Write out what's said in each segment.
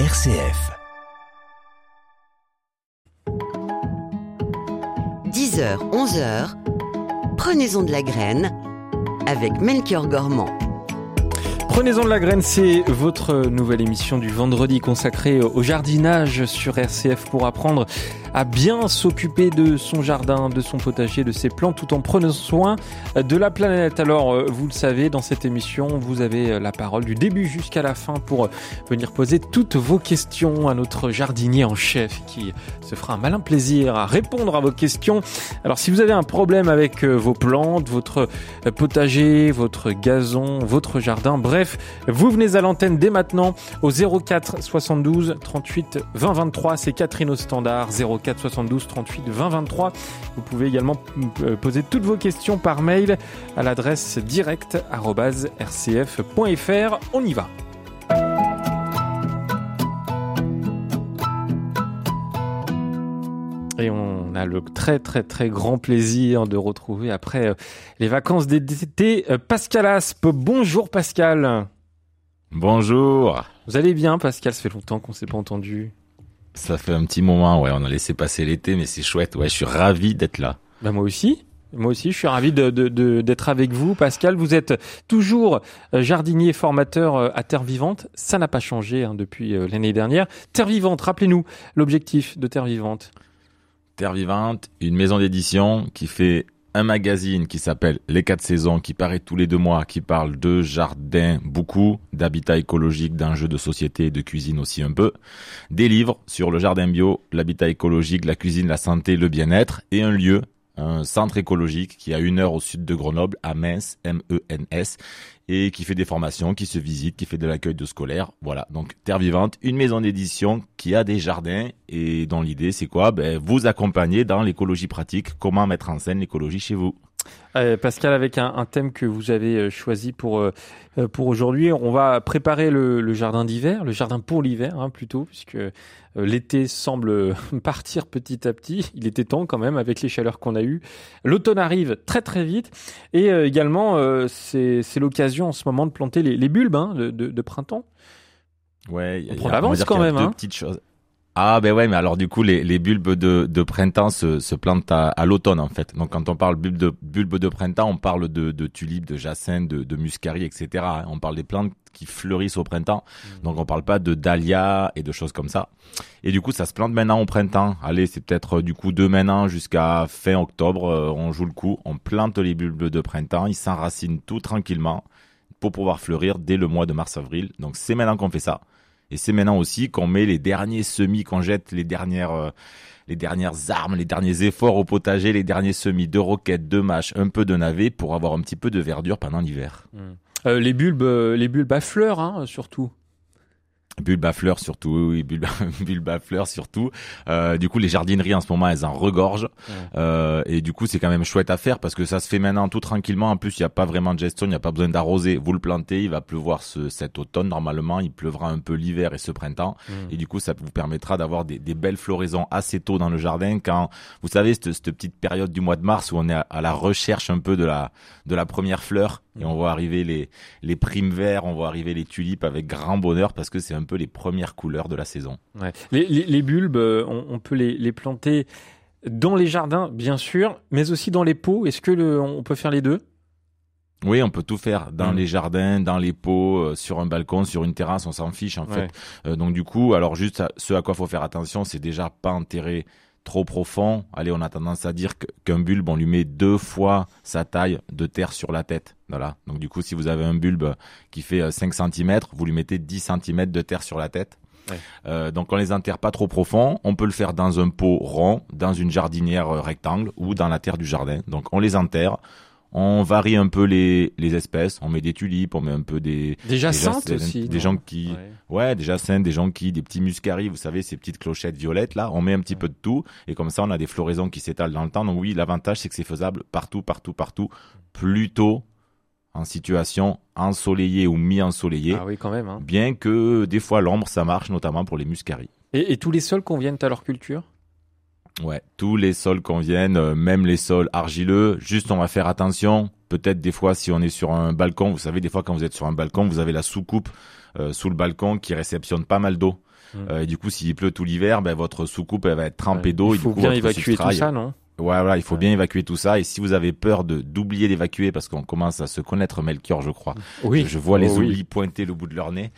RCF. 10h, 11h, prenez-en de la graine avec Melchior Gormand. Prenez-en de la graine, c'est votre nouvelle émission du vendredi consacrée au jardinage sur RCF pour apprendre à bien s'occuper de son jardin, de son potager, de ses plantes, tout en prenant soin de la planète. Alors, euh, vous le savez, dans cette émission, vous avez euh, la parole du début jusqu'à la fin pour euh, venir poser toutes vos questions à notre jardinier en chef qui se fera un malin plaisir à répondre à vos questions. Alors, si vous avez un problème avec vos plantes, votre potager, votre gazon, votre jardin, bref, vous venez à l'antenne dès maintenant au 04 72 38 20 23. C'est Catherine au standard 04 4 72 38 20 23. Vous pouvez également euh, poser toutes vos questions par mail à l'adresse direct.rcf.fr. On y va. Et on a le très très très grand plaisir de retrouver après euh, les vacances d'été euh, Pascal Aspe. Bonjour Pascal. Bonjour. Vous allez bien Pascal? Ça fait longtemps qu'on s'est pas entendu. Ça fait un petit moment, ouais, on a laissé passer l'été, mais c'est chouette, ouais, je suis ravi d'être là. Bah moi aussi. Moi aussi, je suis ravi de, d'être avec vous, Pascal. Vous êtes toujours euh, jardinier formateur euh, à Terre Vivante. Ça n'a pas changé hein, depuis euh, l'année dernière. Terre Vivante, rappelez-nous l'objectif de Terre Vivante. Terre Vivante, une maison d'édition qui fait un magazine qui s'appelle Les quatre saisons, qui paraît tous les deux mois, qui parle de jardin beaucoup, d'habitat écologique, d'enjeux de société, de cuisine aussi un peu, des livres sur le jardin bio, l'habitat écologique, la cuisine, la santé, le bien-être, et un lieu, un centre écologique qui a une heure au sud de Grenoble, à Mens, M-E-N-S, et qui fait des formations, qui se visite, qui fait de l'accueil de scolaires. Voilà, donc Terre Vivante, une maison d'édition qui a des jardins et dont l'idée c'est quoi? Ben, Vous accompagner dans l'écologie pratique, comment mettre en scène l'écologie chez vous. Euh, Pascal, avec un, un, thème que vous avez euh, choisi pour euh, pour aujourd'hui, on va préparer le, le jardin d'hiver, le jardin pour l'hiver hein, plutôt, puisque l'été semble partir petit à petit. Il était temps quand même avec les chaleurs qu'on a eues. L'automne arrive très très vite et également c'est c'est l'occasion en ce moment de planter les, les bulbes hein, de, de, de, printemps. Ouais, on prend l'avance quand même. Deux hein. petites choses. Ah ben ouais, mais alors du coup les, les bulbes de, de printemps se, se plantent à, à l'automne en fait. Donc quand on parle bulbe de bulbes de printemps, on parle de, de tulipes, de jacinthes, de, de muscari, etc. On parle des plantes qui fleurissent au printemps. Mmh. Donc on parle pas de dahlia et de choses comme ça. Et du coup ça se plante maintenant au printemps. Allez, c'est peut-être du coup de maintenant jusqu'à fin octobre, euh, on joue le coup, on plante les bulbes de printemps, ils s'enracinent tout tranquillement pour pouvoir fleurir dès le mois de mars-avril. Donc c'est maintenant qu'on fait ça. Et c'est maintenant aussi qu'on met les derniers semis, qu'on jette les dernières, euh, les dernières armes, les derniers efforts au potager, les derniers semis de roquettes, de mâches, un peu de navets pour avoir un petit peu de verdure pendant l'hiver. Mmh. Euh, les bulbes, les bulbes à fleurs, hein, surtout. Fleurs surtout, oui, fleurs surtout. Euh, du coup, les jardineries en ce moment, elles en regorgent. Ouais. Euh, et du coup, c'est quand même chouette à faire parce que ça se fait maintenant tout tranquillement. En plus, il n'y a pas vraiment de gestion, il n'y a pas besoin d'arroser. Vous le plantez, il va pleuvoir ce, cet automne normalement, il pleuvra un peu l'hiver et ce printemps. Mmh. Et du coup, ça vous permettra d'avoir des, des, belles floraisons assez tôt dans le jardin. Quand vous savez cette, cette, petite période du mois de mars où on est à, à la recherche un peu de la de la première fleur et on voit arriver les, les primes verts, on voit arriver les tulipes avec grand bonheur parce que c'est un peu les premières couleurs de la saison. Ouais. Les, les, les, bulbes, euh, on, on peut les, les, planter dans les jardins, bien sûr, mais aussi dans les pots. Est-ce que le, on peut faire les deux? Oui, on peut tout faire dans mmh. les jardins, dans les pots, euh, sur un balcon, sur une terrasse, on s'en fiche en fait. Euh, donc du coup, alors juste à, ce à quoi faut faire attention, c'est déjà pas enterrer trop profond, allez, on a tendance à dire qu'un bulbe, on lui met deux fois sa taille de terre sur la tête. Voilà. Donc du coup, si vous avez un bulbe qui fait 5 cm, vous lui mettez 10 cm de terre sur la tête. Ouais. Euh, donc on les enterre pas trop profond. On peut le faire dans un pot rond, dans une jardinière rectangle ou dans la terre du jardin. Donc on les enterre. On varie un peu les, les espèces. On met des tulipes, on met un peu des des jacinthes aussi. Des, gens qui, ouais. ouais, des jacinthes, des jonquilles, des petits muscaris. Vous savez ces petites clochettes violettes là. On met un petit ouais. peu de tout et comme ça on a des floraisons qui s'étalent dans le temps. Donc oui, l'avantage c'est que c'est faisable partout, partout, partout. Plutôt en situation ensoleillée ou mi-ensoleillée. Ah oui, quand même. Hein. Bien que des fois l'ombre ça marche, notamment pour les muscaris. Et, et tous les sols conviennent à leur culture? Ouais, tous les sols conviennent, euh, même les sols argileux. Juste, on va faire attention. Peut-être des fois, si on est sur un balcon, vous savez, des fois quand vous êtes sur un balcon, vous avez la soucoupe euh, sous le balcon qui réceptionne pas mal d'eau. Mm. Euh, et du coup, s'il pleut tout l'hiver, ben, votre soucoupe elle va être trempée d'eau. Il et faut du coup, bien évacuer tout ça, non? Ouais, voilà, il faut bien évacuer tout ça. Et si vous avez peur de d'oublier d'évacuer, parce qu'on commence à se connaître Melchior, je crois. Oui. Je vois les Oh oui. pointer le bout de leur nez.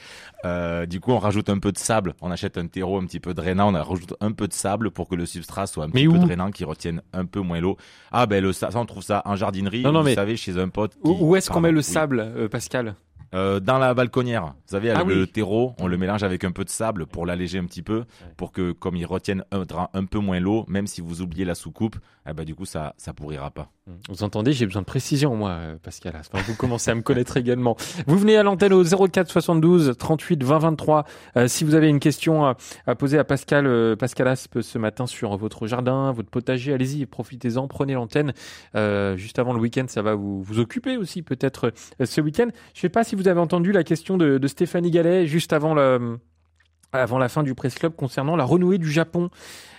Euh, du coup, on rajoute un peu de sable. On achète un terreau un petit peu drainant. On rajoute un peu de sable pour que le substrat soit un Mais petit peu drainant, qui retienne un peu moins l'eau. Ah ben le ça, on trouve ça en jardinerie. Non, non, vous mais- savez, chez un pote. Qui... Où, est-ce qu'on met le oui. sable, euh, Pascal? Euh, Dans la balconnière. Vous savez, Ah le terreau, on le mélange avec un peu de sable pour l'alléger un petit peu, pour que comme il retienne un, un peu moins l'eau, même si vous oubliez la soucoupe, eh ben du coup ça ça pourrira pas. Vous entendez, j'ai besoin de précision, moi, euh, Pascal. Enfin, vous commencez à me connaître également. Vous venez à l'antenne au 04 72 38 20 23. Euh, si vous avez une question à, poser à Pascal, euh, Pascal Aspe ce matin sur votre jardin, votre potager, allez-y, profitez-en, prenez l'antenne. Euh, juste avant le week-end, ça va vous, vous occuper aussi peut-être ce week-end. Je sais pas si vous avez entendu la question de, de Stéphanie Gallet juste avant le, avant la fin du Press Club concernant la renouée du Japon.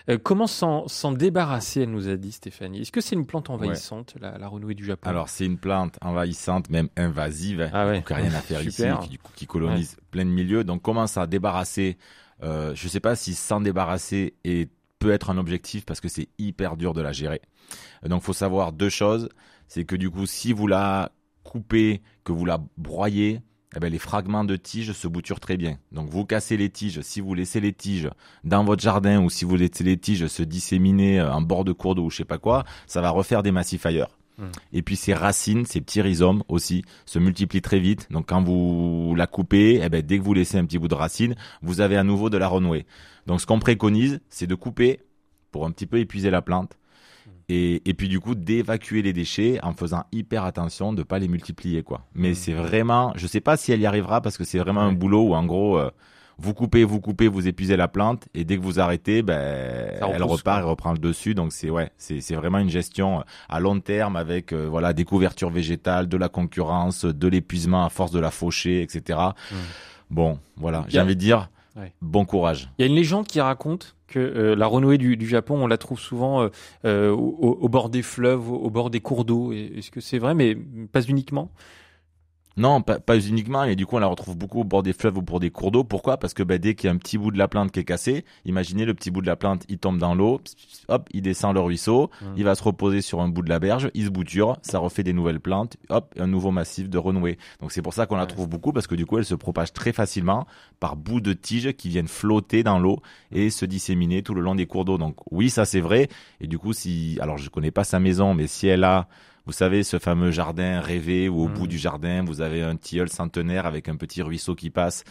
Euh, comment s'en s'en débarrasser, elle nous a dit Stéphanie? Est-ce que c'est une plante envahissante, la, la renouée du Japon? Alors c'est une plante envahissante, même invasive, Ah ouais. donc rien à faire ici, qui, qui colonise plein de milieux. Donc commence à débarrasser? Euh, je sais pas si s'en débarrasser est, peut être un objectif parce que c'est hyper dur de la gérer. Donc faut savoir deux choses, c'est que du coup si vous la coupez, que vous la broyez, eh ben, les fragments de tiges se bouturent très bien. Donc vous cassez les tiges, si vous laissez les tiges dans votre jardin ou si vous laissez les tiges se disséminer euh, en bord de cours d'eau ou je sais pas quoi, ça va refaire des massifs ailleurs. Et puis ces racines, ces petits rhizomes aussi, se multiplient très vite. Donc quand vous la coupez, eh ben, dès que vous laissez un petit bout de racine, vous avez à nouveau de la renouée. Donc ce qu'on préconise, c'est de couper pour un petit peu épuiser la plante. Et, et puis du coup d'évacuer les déchets en faisant hyper attention de pas les multiplier quoi. Mais c'est vraiment, je sais pas si elle y arrivera parce que c'est vraiment un boulot où en gros euh, vous coupez, vous coupez, vous épuisez la plante et dès que vous arrêtez, ben elle repart quoi. et reprend le dessus. Donc c'est ouais, c'est c'est vraiment une gestion euh, à long terme avec euh, voilà des couvertures végétales, de la concurrence, de l'épuisement à force de la faucher, etc. Bon, voilà, j'ai envie de dire Ouais. bon courage. Il y a une légende qui raconte que euh, la renouée du, du Japon, on la trouve souvent euh, euh, au, au bord des fleuves, au, au bord des cours d'eau. Est-ce que c'est vrai, mais pas uniquement Non, pas, pas uniquement, et du coup on la retrouve beaucoup au bord des fleuves ou pour des cours d'eau. Pourquoi? Parce que ben, dès qu'il y a un petit bout de la plante qui est cassé, imaginez le petit bout de la plante, il tombe dans l'eau, hop, il descend le ruisseau, Mm. il va se reposer sur un bout de la berge, il se bouture, ça refait des nouvelles plantes, hop, un nouveau massif de renouée. Donc c'est pour ça qu'on la trouve beaucoup, parce que du coup elle se propage très facilement par bouts de tiges qui viennent flotter dans l'eau et se disséminer tout le long des cours d'eau. Donc oui, ça c'est vrai, et du coup si, alors je connais pas sa maison, mais si elle a vous savez, ce fameux jardin rêvé où au Mm. bout du jardin, vous avez un tilleul centenaire avec un petit ruisseau qui passe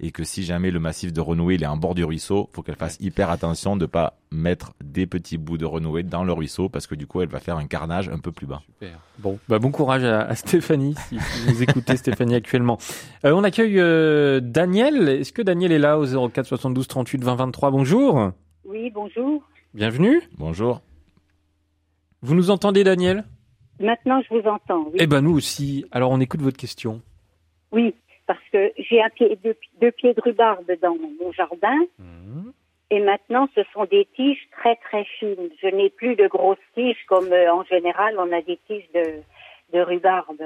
et que si jamais le massif de renouée il est en bord du ruisseau, faut qu'elle fasse hyper attention de pas mettre des petits bouts de renouée dans le ruisseau parce que du coup elle va faire un carnage un peu plus bas. Super. Bon, bah, bon courage à, à Stéphanie, si, si vous écoutez Stéphanie actuellement. Euh, on accueille euh, Daniel. Est-ce que Daniel est là au 04 72 38 20 23 Bonjour. Oui, bonjour. Bienvenue. Bonjour. Vous nous entendez, Daniel? Maintenant, je vous entends. Oui, Eh ben nous aussi. Alors on écoute votre question. oui parce que j'ai un pied, deux, deux pieds de rhubarbe dans mon jardin et maintenant, ce sont des tiges très très fines. Je n'ai plus de grosses tiges comme euh, en général on a des tiges de, de rhubarbe.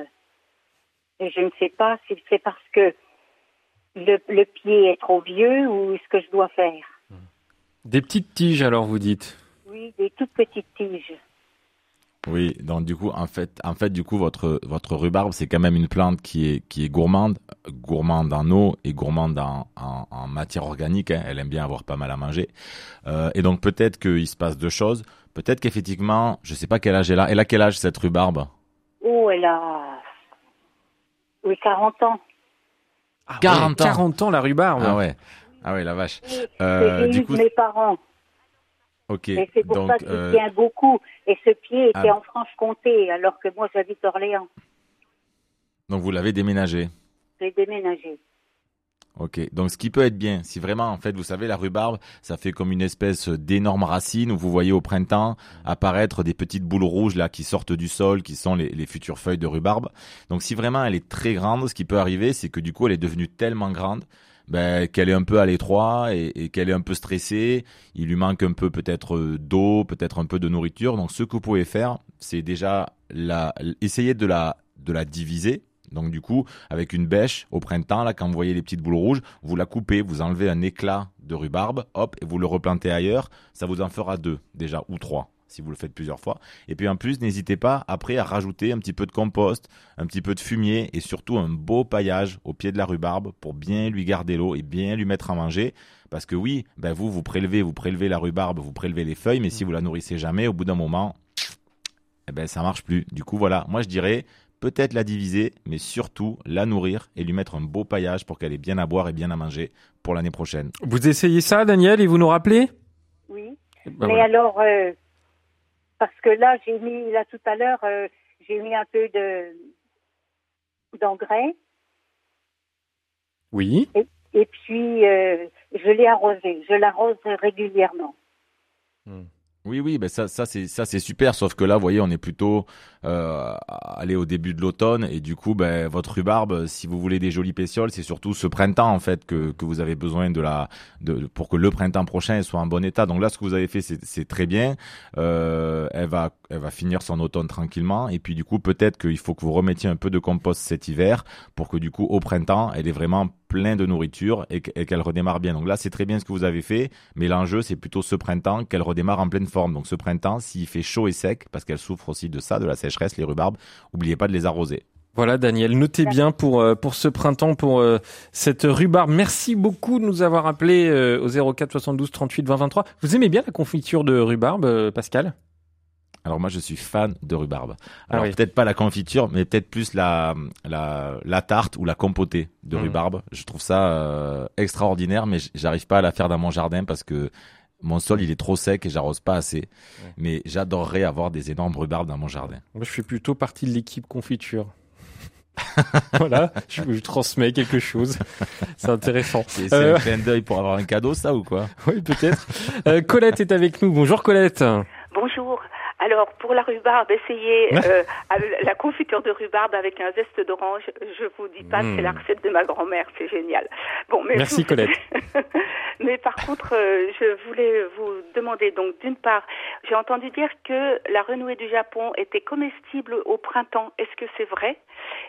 Et je ne sais pas si c'est parce que le, le pied est trop vieux ou ce que je dois faire. Des petites tiges, alors vous dites. Oui, des toutes petites tiges. Oui, donc du coup, en fait, en fait, du coup, votre votre rhubarbe, c'est quand même une plante qui est qui est gourmande, gourmande en eau et gourmande en, en, en matière organique. hein. Elle aime bien avoir pas mal à manger. Euh, et donc peut-être qu'il se passe deux choses. Peut-être qu'effectivement, je sais pas quel âge elle a. Elle a quel âge cette rhubarbe? Oh, elle a... Oui, 40 ans. Ah 40 ans. 40 ans la rhubarbe. Ah ouais, ah ouais, la vache. Euh, du coup, mes parents. Et c'est pour Donc ça qu'il euh, tient beaucoup. Et ce pied était ah. en Franche-Comté, alors que moi j'habite Orléans. donc vous l'avez déménagé. J'ai déménagé. Ok, donc ce qui peut être bien, si vraiment, en fait, vous savez, la rhubarbe, ça fait comme une espèce d'énorme racine où vous voyez au printemps apparaître des petites boules rouges là qui sortent du sol, qui sont les, les futures feuilles de rhubarbe. Donc si vraiment elle est très grande, ce qui peut arriver, c'est que du coup, elle est devenue tellement grande ben, qu'elle est un peu à l'étroit et, qu'elle est un peu stressée. Il lui manque un peu peut-être d'eau, peut-être un peu de nourriture. Donc ce que vous pouvez faire, c'est déjà la, essayer de la, de la diviser. Donc du coup, avec une bêche au printemps, là, quand vous voyez les petites boules rouges, vous la coupez, vous enlevez un éclat de rhubarbe, hop, et vous le replantez ailleurs. Ça vous en fera deux déjà ou trois si vous le faites plusieurs fois. Et puis en plus, n'hésitez pas après à rajouter un petit peu de compost, un petit peu de fumier et surtout un beau paillage au pied de la rhubarbe pour bien lui garder l'eau et bien lui mettre à manger. Parce que oui, ben vous, vous prélevez, vous prélevez la rhubarbe, vous prélevez les feuilles, mais si vous la nourrissez jamais, au bout d'un moment, eh ben ça marche plus. Du coup, voilà, moi je dirais peut-être la diviser, mais surtout la nourrir et lui mettre un beau paillage pour qu'elle ait bien à boire et bien à manger pour l'année prochaine. Vous essayez ça, Daniel, et vous nous rappelez? Oui. Ben mais alors, euh, parce que là, j'ai mis, là tout à l'heure, euh, j'ai mis un peu de d'engrais. Oui. Et, puis, euh, je l'ai arrosé. Je l'arrose régulièrement. Hmm. Oui, oui, ben ça, ça c'est ça c'est super. Sauf que là, vous voyez, on est plutôt euh, aller au début de l'automne et du coup, ben votre rhubarbe, si vous voulez des jolies pétioles, c'est surtout ce printemps en fait que, que vous avez besoin de la de pour que le printemps prochain soit en bon état. Donc là, ce que vous avez fait, c'est très bien. Euh, elle va elle va finir son automne tranquillement et puis du coup, peut-être qu'il faut que vous remettiez un peu de compost cet hiver pour que du coup, au printemps, elle est vraiment plein de nourriture et qu'elle redémarre bien. Donc là, c'est très bien ce que vous avez fait, mais l'enjeu, c'est plutôt ce printemps qu'elle redémarre en pleine forme. Donc ce printemps, s'il fait chaud et sec, parce qu'elle souffre aussi de ça, de la sécheresse, les rhubarbes, n'oubliez pas de les arroser. Voilà Daniel, notez bien pour euh, ce printemps pour euh, cette rhubarbe. Merci beaucoup de nous avoir appelé euh, au 04 72 38 20 23. Vous aimez bien la confiture de rhubarbe Pascal? Alors moi je suis fan de rhubarbe. Ah Alors peut-être pas la confiture, mais peut-être plus la, la, la tarte ou la compotée de mmh. rhubarbe. Je trouve ça euh, extraordinaire, mais j'arrive pas à la faire dans mon jardin parce que mon sol il est trop sec et j'arrose pas assez. Mais j'adorerais avoir des énormes rhubarbes dans mon jardin. Moi je fais plutôt partie de l'équipe confiture. voilà, je, je, transmets quelque chose. C'est intéressant. C'est euh... un clin d'œil pour avoir un cadeau, ça ou quoi? Oui, peut-être. Euh, Colette est avec nous. Bonjour Colette. Bonjour. Alors, pour la rhubarbe, essayez euh, la confiture de rhubarbe avec un zeste d'orange. Je vous dis pas, c'est la hmm. recette de ma grand-mère, c'est génial. Bon, mais Merci Colette. mais par contre, euh, je voulais vous demander, donc d'une part, j'ai entendu dire que la renouée du Japon était comestible au printemps. Est-ce que c'est vrai?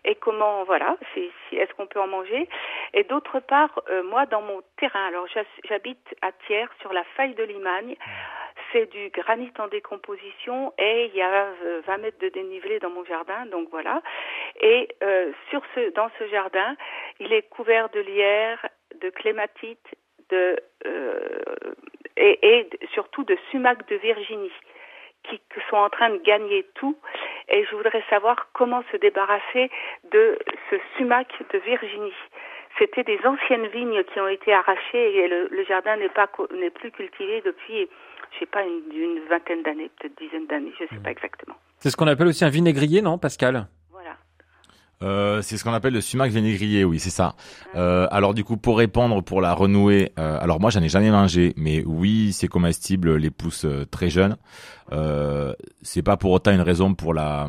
Et comment, voilà, si, est-ce qu'on peut en manger? Et d'autre part, euh, moi, dans mon terrain, alors j'habite à Thiers, sur la faille de Limagne, c'est du granit en décomposition et il y a 20 euh, mètres de dénivelé dans mon jardin, donc voilà. Et euh, sur ce, dans ce jardin, il est couvert de lierre, de clématite, de euh, et, et, surtout de sumac de Virginie qui, sont en train de gagner tout. Et je voudrais savoir comment se débarrasser de ce sumac de Virginie. C'était des anciennes vignes qui ont été arrachées et le, le jardin n'est pas n'est plus cultivé depuis je sais pas, une, vingtaine d'années, peut-être dizaine d'années, je sais pas hmm. exactement. C'est ce qu'on appelle aussi un vinaigrier, non, Pascal? Voilà. Euh, c'est ce qu'on appelle le sumac vinaigrier, oui, c'est ça. Euh, alors du coup, pour répondre pour la renouer, euh, alors moi j'en ai jamais mangé, mais oui, c'est comestible les pousses euh, très jeunes. Euh, c'est pas pour autant une raison pour la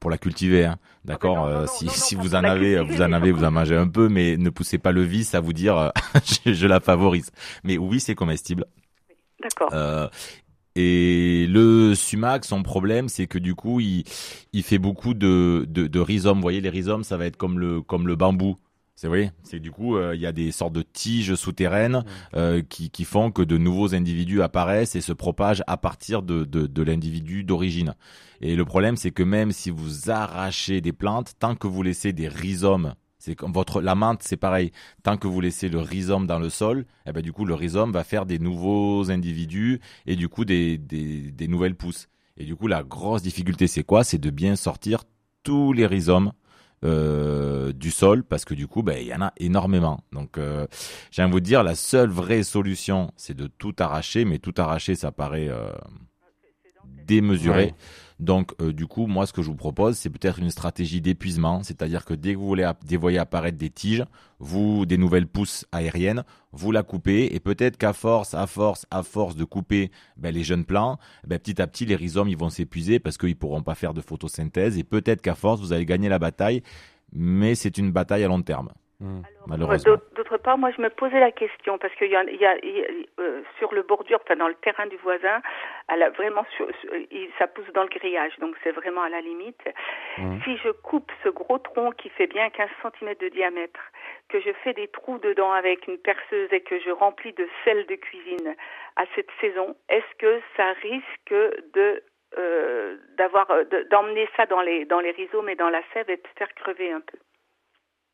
pour la cultiver, hein. d'accord. Ah, si, si vous en avez, vous en avez, vous en mangez un peu, mais ne poussez pas le vice à vous dire je, je, la favorise. Mais oui, c'est comestible. D'accord. Euh, et le sumac, son problème, c'est que du coup, il, il fait beaucoup de, de, de rhizomes. Vous voyez, les rhizomes, ça va être comme le, comme le bambou. C'est vrai, c'est du coup euh, il y a des sortes de tiges souterraines euh, qui, qui font que de nouveaux individus apparaissent et se propagent à partir de, de, de l'individu d'origine. Et le problème c'est que même si vous arrachez des plantes, tant que vous laissez des rhizomes c'est comme votre la menthe, c'est pareil. Tant que vous laissez le rhizome dans le sol, eh ben du coup le rhizome va faire des nouveaux individus et du coup des, des, des nouvelles pousses. Et du coup la grosse difficulté c'est quoi? C'est de bien sortir tous les rhizomes euh, du sol parce que du coup ben il y en a énormément. Donc euh, j'ai envie de vous dire la seule vraie solution c'est de tout arracher, mais tout arracher ça paraît euh, démesuré. Donc, euh, du coup, moi, ce que je vous propose, c'est peut-être une stratégie d'épuisement, c'est-à-dire que dès que vous voulez apparaître des tiges, vous, des nouvelles pousses aériennes, vous la coupez, et peut-être qu'à force, à force, à force de couper ben, les jeunes plants, ben, petit à petit, les rhizomes, ils vont s'épuiser parce qu'ils pourront pas faire de photosynthèse, et peut-être qu'à force, vous allez gagner la bataille, mais c'est une bataille à long terme. Hmm. D'autre part, moi, je me posais la question parce qu'il y a, il y a, euh, sur le bordure, enfin dans le terrain du voisin, elle a vraiment sur, ça pousse dans le grillage, donc c'est vraiment à la limite. Hmm. Si je coupe ce gros tronc qui fait bien 15 cm de diamètre, que je fais des trous dedans avec une perceuse et que je remplis de sel de cuisine à cette saison, est-ce que ça risque de euh, d'avoir d'emmener ça dans les dans les rhizomes et dans la sève et de faire crever un peu?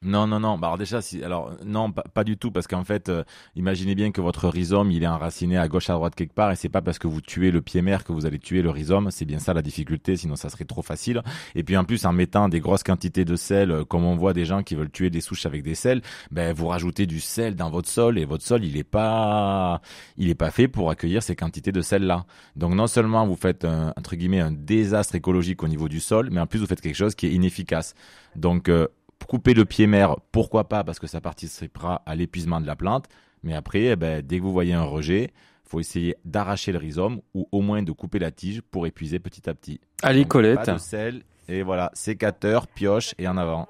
Non, non, non. Bah, alors déjà, si, alors non, pas, du tout, parce qu'en fait, euh, imaginez bien que votre rhizome, il est enraciné à gauche, à droite quelque part, et c'est pas parce que vous tuez le pied mère que vous allez tuer le rhizome. C'est bien ça la difficulté, sinon ça serait trop facile. Et puis en plus, en mettant des grosses quantités de sel, euh, comme on voit des gens qui veulent tuer des souches avec des sels, ben vous rajoutez du sel dans votre sol, et votre sol, il est pas, il est pas fait pour accueillir ces quantités de sel là. Donc non seulement vous faites un, entre guillemets un désastre écologique au niveau du sol, mais en plus vous faites quelque chose qui est inefficace. Donc euh, couper le pied mère, pourquoi pas, parce que ça participera à l'épuisement de la plante. Mais après, eh ben, dès que vous voyez un rejet, faut essayer d'arracher le rhizome ou au moins de couper la tige pour épuiser petit à petit. Allez, Colette. Pas de sel, et voilà, sécateur, pioche et en avant.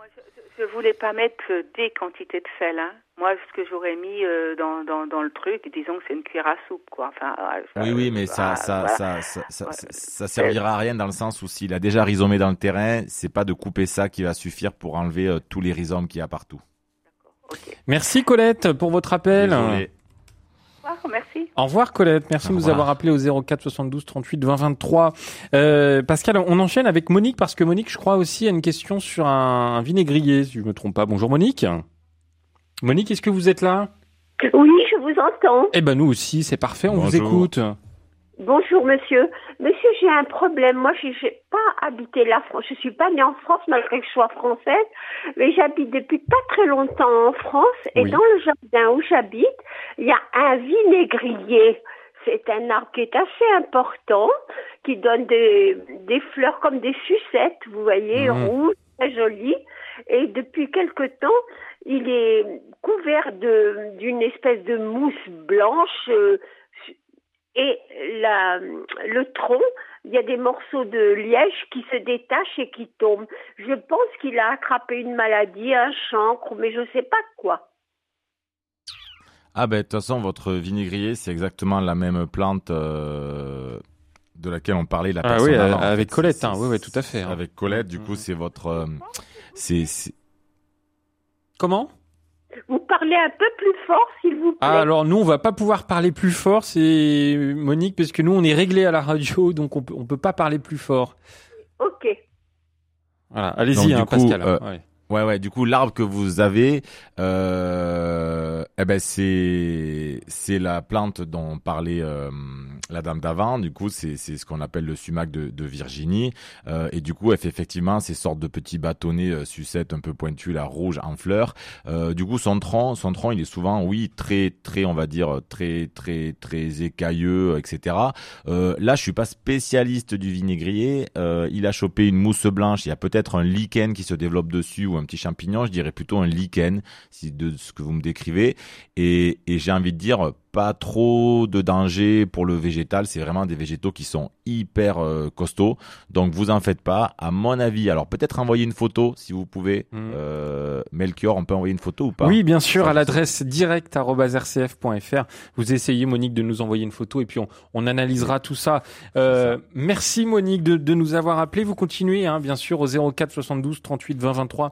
Je voulais pas mettre des quantités de sel. Hein. Moi, ce que j'aurais mis euh, dans, dans, dans, le truc, disons que c'est une cuillère à soupe, quoi. Enfin, oui, oui, mais ça, ça, ça, ça, ça, servira à rien dans le sens où s'il a déjà rhizomé dans le terrain, c'est pas de couper ça qui va suffire pour enlever euh, tous les rhizomes qu'il y a partout. Merci Colette pour votre appel. Désolé. Au revoir, merci. Au revoir Colette, merci de nous avoir appelé au 04 72 38 20 23. Euh, Pascal, on enchaîne avec Monique parce que Monique, je crois aussi, a une question sur un, vinaigrier, si je me trompe pas. Bonjour Monique. Monique, est-ce que vous êtes là? Oui, je vous entends. Eh ben nous aussi, c'est parfait, on vous écoute. Bonjour monsieur. Monsieur, j'ai un problème. Moi, je n'ai pas habité la France. Je suis pas née en France malgré que je sois française, mais j'habite depuis pas très longtemps en France et dans le jardin où j'habite, il y a un vinaigrier. C'est un arbre qui est assez important, qui donne des, des fleurs comme des sucettes, vous voyez, mmh. rouges, très jolies. Et depuis quelque temps, il est couvert d'une espèce de mousse blanche euh, et la, le tronc, il y a des morceaux de liège qui se détachent et qui tombent. Je pense qu'il a attrapé une maladie, un chancre, mais je ne sais pas quoi. Ah ben de toute façon, votre vinaigrier, c'est exactement la même plante euh, de laquelle on parlait la ah oui, avec Colette, hein. oui, oui, tout à fait. Hein. Avec Colette, du coup, c'est votre, euh, c'est Comment? Vous parlez un peu plus fort, s'il vous plaît. Ah, alors nous, on va pas pouvoir parler plus fort, c'est Monique, parce que nous, on est réglé à la radio, donc on peut, on peut pas parler plus fort. Ok. Voilà, allez-y, hein, Pascal. Euh, Ouais, ouais. Du coup, l'arbre que vous avez, euh, eh ben c'est c'est la plante dont parlait euh, la dame d'avant. Du coup, c'est c'est ce qu'on appelle le sumac de, de Virginie. Euh, et du coup, elle fait effectivement ces sortes de petits bâtonnets euh, sucettes un peu pointus, là, rouges en fleurs. Euh, du coup, son tronc, son tronc, il est souvent, oui, très très, on va dire très très très écailleux, etc. Euh, là, je suis pas spécialiste du vinaigrier. il a chopé une mousse blanche. Il y a peut-être un lichen qui se développe dessus un petit champignon, je dirais plutôt un lichen, si de ce que vous me décrivez. Et, et j'ai envie de dire, pas trop de danger pour le végétal. C'est vraiment des végétaux qui sont hyper euh, costauds. Donc vous en faites pas. À mon avis, alors peut-être envoyer une photo si vous pouvez. Mm. Euh, Melchior, on peut envoyer une photo ou pas? Oui, bien sûr, à l'adresse direct@rcf.fr. Vous essayez Monique de nous envoyer une photo et puis on, on analysera tout ça. Euh, merci Monique de, de, nous avoir appelé. Vous continuez, hein, bien sûr, au 04 72 38 20 23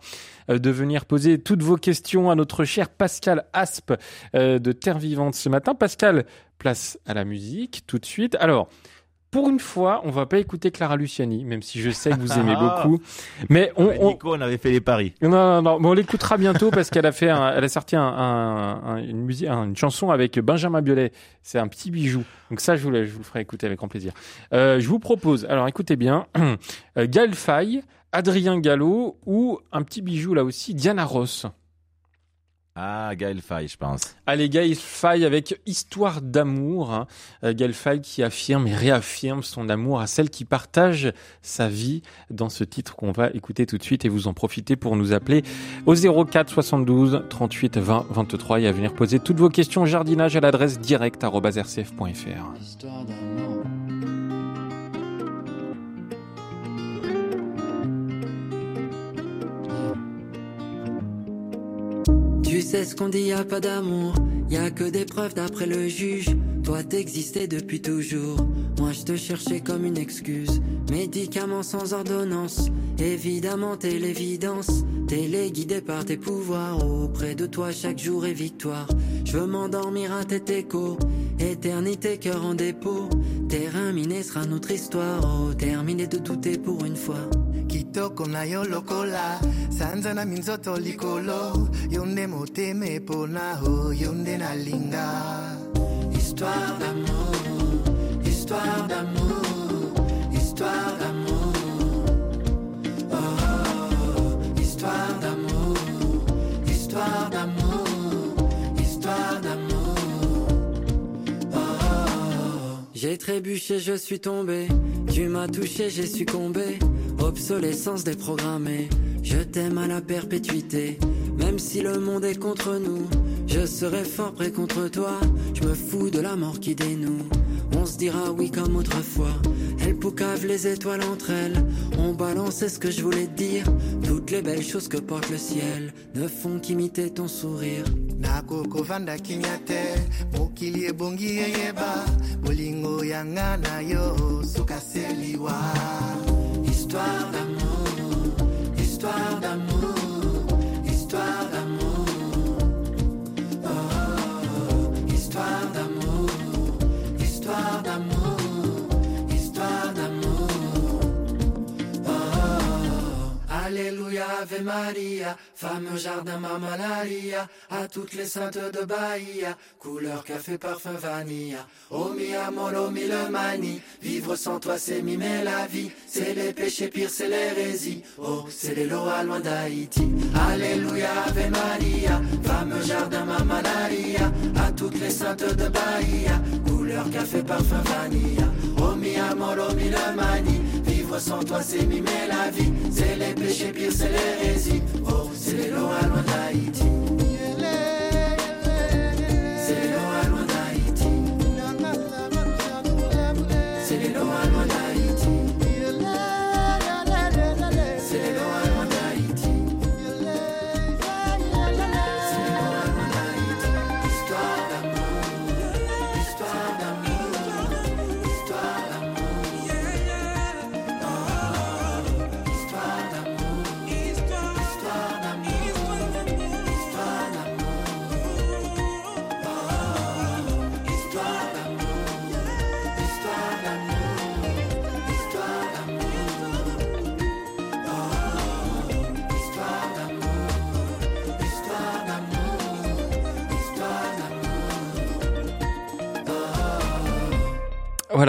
de venir poser toutes vos questions à notre cher Pascal Aspe de Terre Vivante ce matin. Pascal, place à la musique tout de suite. Alors, pour une fois, on va pas écouter Clara Luciani, même si je sais que vous aimez beaucoup. Mais on, on... avait fait les paris. Non, non, non, mais on l'écoutera bientôt parce qu'elle a fait, elle a sorti une musique, une chanson avec Benjamin Biolay. C'est un petit bijou. Donc ça, je vous, le, je vous le ferai écouter avec grand plaisir. Euh, je vous propose, alors écoutez bien, Gaël Faye, Adrien Gallo ou un petit bijou là aussi, Diana Ross. Ah, Gaël Faye, je pense. Allez, Gaël Faye avec Histoire d'amour. Hein. Euh, Gaël Faye qui affirme et réaffirme son amour à celle qui partage sa vie dans ce titre qu'on va écouter tout de suite et vous en profitez pour nous appeler au 04 72 38 20 23 et à venir poser toutes vos questions jardinage à l'adresse direct.rcf.fr. C'est ce qu'on dit, y a pas d'amour. Y a que des preuves d'après le juge. Toi t'existais depuis toujours. Moi je te cherchais comme une excuse. Médicaments sans ordonnance. Évidemment t'es l'évidence. Téléguidé par tes pouvoirs. Auprès de toi chaque jour est victoire. Je veux m'endormir à tes échos. Éternité, cœur en dépôt. Terrain miné sera notre histoire. Oh, terminé de douter pour une fois. Kitoko lokola sanza na minzoto likolo yo nde motema Histoire d'amour, histoire d'amour, histoire d'amour. Oh, histoire d'amour, histoire d'amour, histoire d'amour. Oh, j'ai trébuché, je suis tombé. Tu m'as touché, j'ai succombé. Obsolescence déprogrammée. Je t'aime à la perpétuité. Même si le monde est contre nous, je serai fort près contre toi. Je me fous de la mort qui dénoue. On se dira oui comme autrefois. Elle poucave les étoiles entre elles. On balançait ce que je voulais dire. Toutes les belles choses que porte le ciel ne font qu'imiter ton sourire. nakokovanda kimia te mokili ebongi eyeba bolingo yanga na yo Histoire d'amour, histoire d'amour, Alléluia, Ave Maria, fameux jardin Mamalaria, à toutes les saintes de Bahia, couleur café, parfum vanilla. Oh mi amor, oh mi le mani, vivre sans toi c'est mimer la vie, c'est les péchés pires, c'est l'hérésie. Oh, c'est les lois loin d'Haïti. Alléluia, Ave Maria, fameux jardin Mamalaria, à toutes les saintes de Bahia, couleur café, parfum vanilla. Oh mi amor, oh mi le mani, sans toi c'est mimer la vie, c'est les péchés pires, c'est l'hérésie. Oh, c'est les lois loin d'Haïti.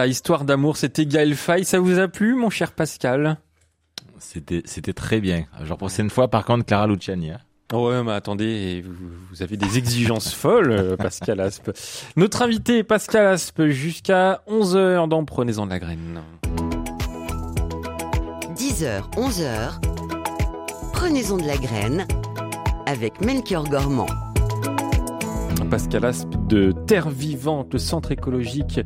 Voilà, histoire d'amour, c'était Gaël Faye. Ça vous a plu, mon cher Pascal? C'était, c'était très bien. Genre prochaine fois, par contre, Clara Luciani. Hein. Oh Ouais, mais attendez, vous, vous avez des exigences folles, euh, Pascal Aspe. Notre invité, Pascal Aspe, jusqu'à 11h dans Prenez-en de la graine. 10h, 11h. Prenez-en de la graine avec Melchior Gormand. Pascal Aspe de Terre Vivante, le centre écologique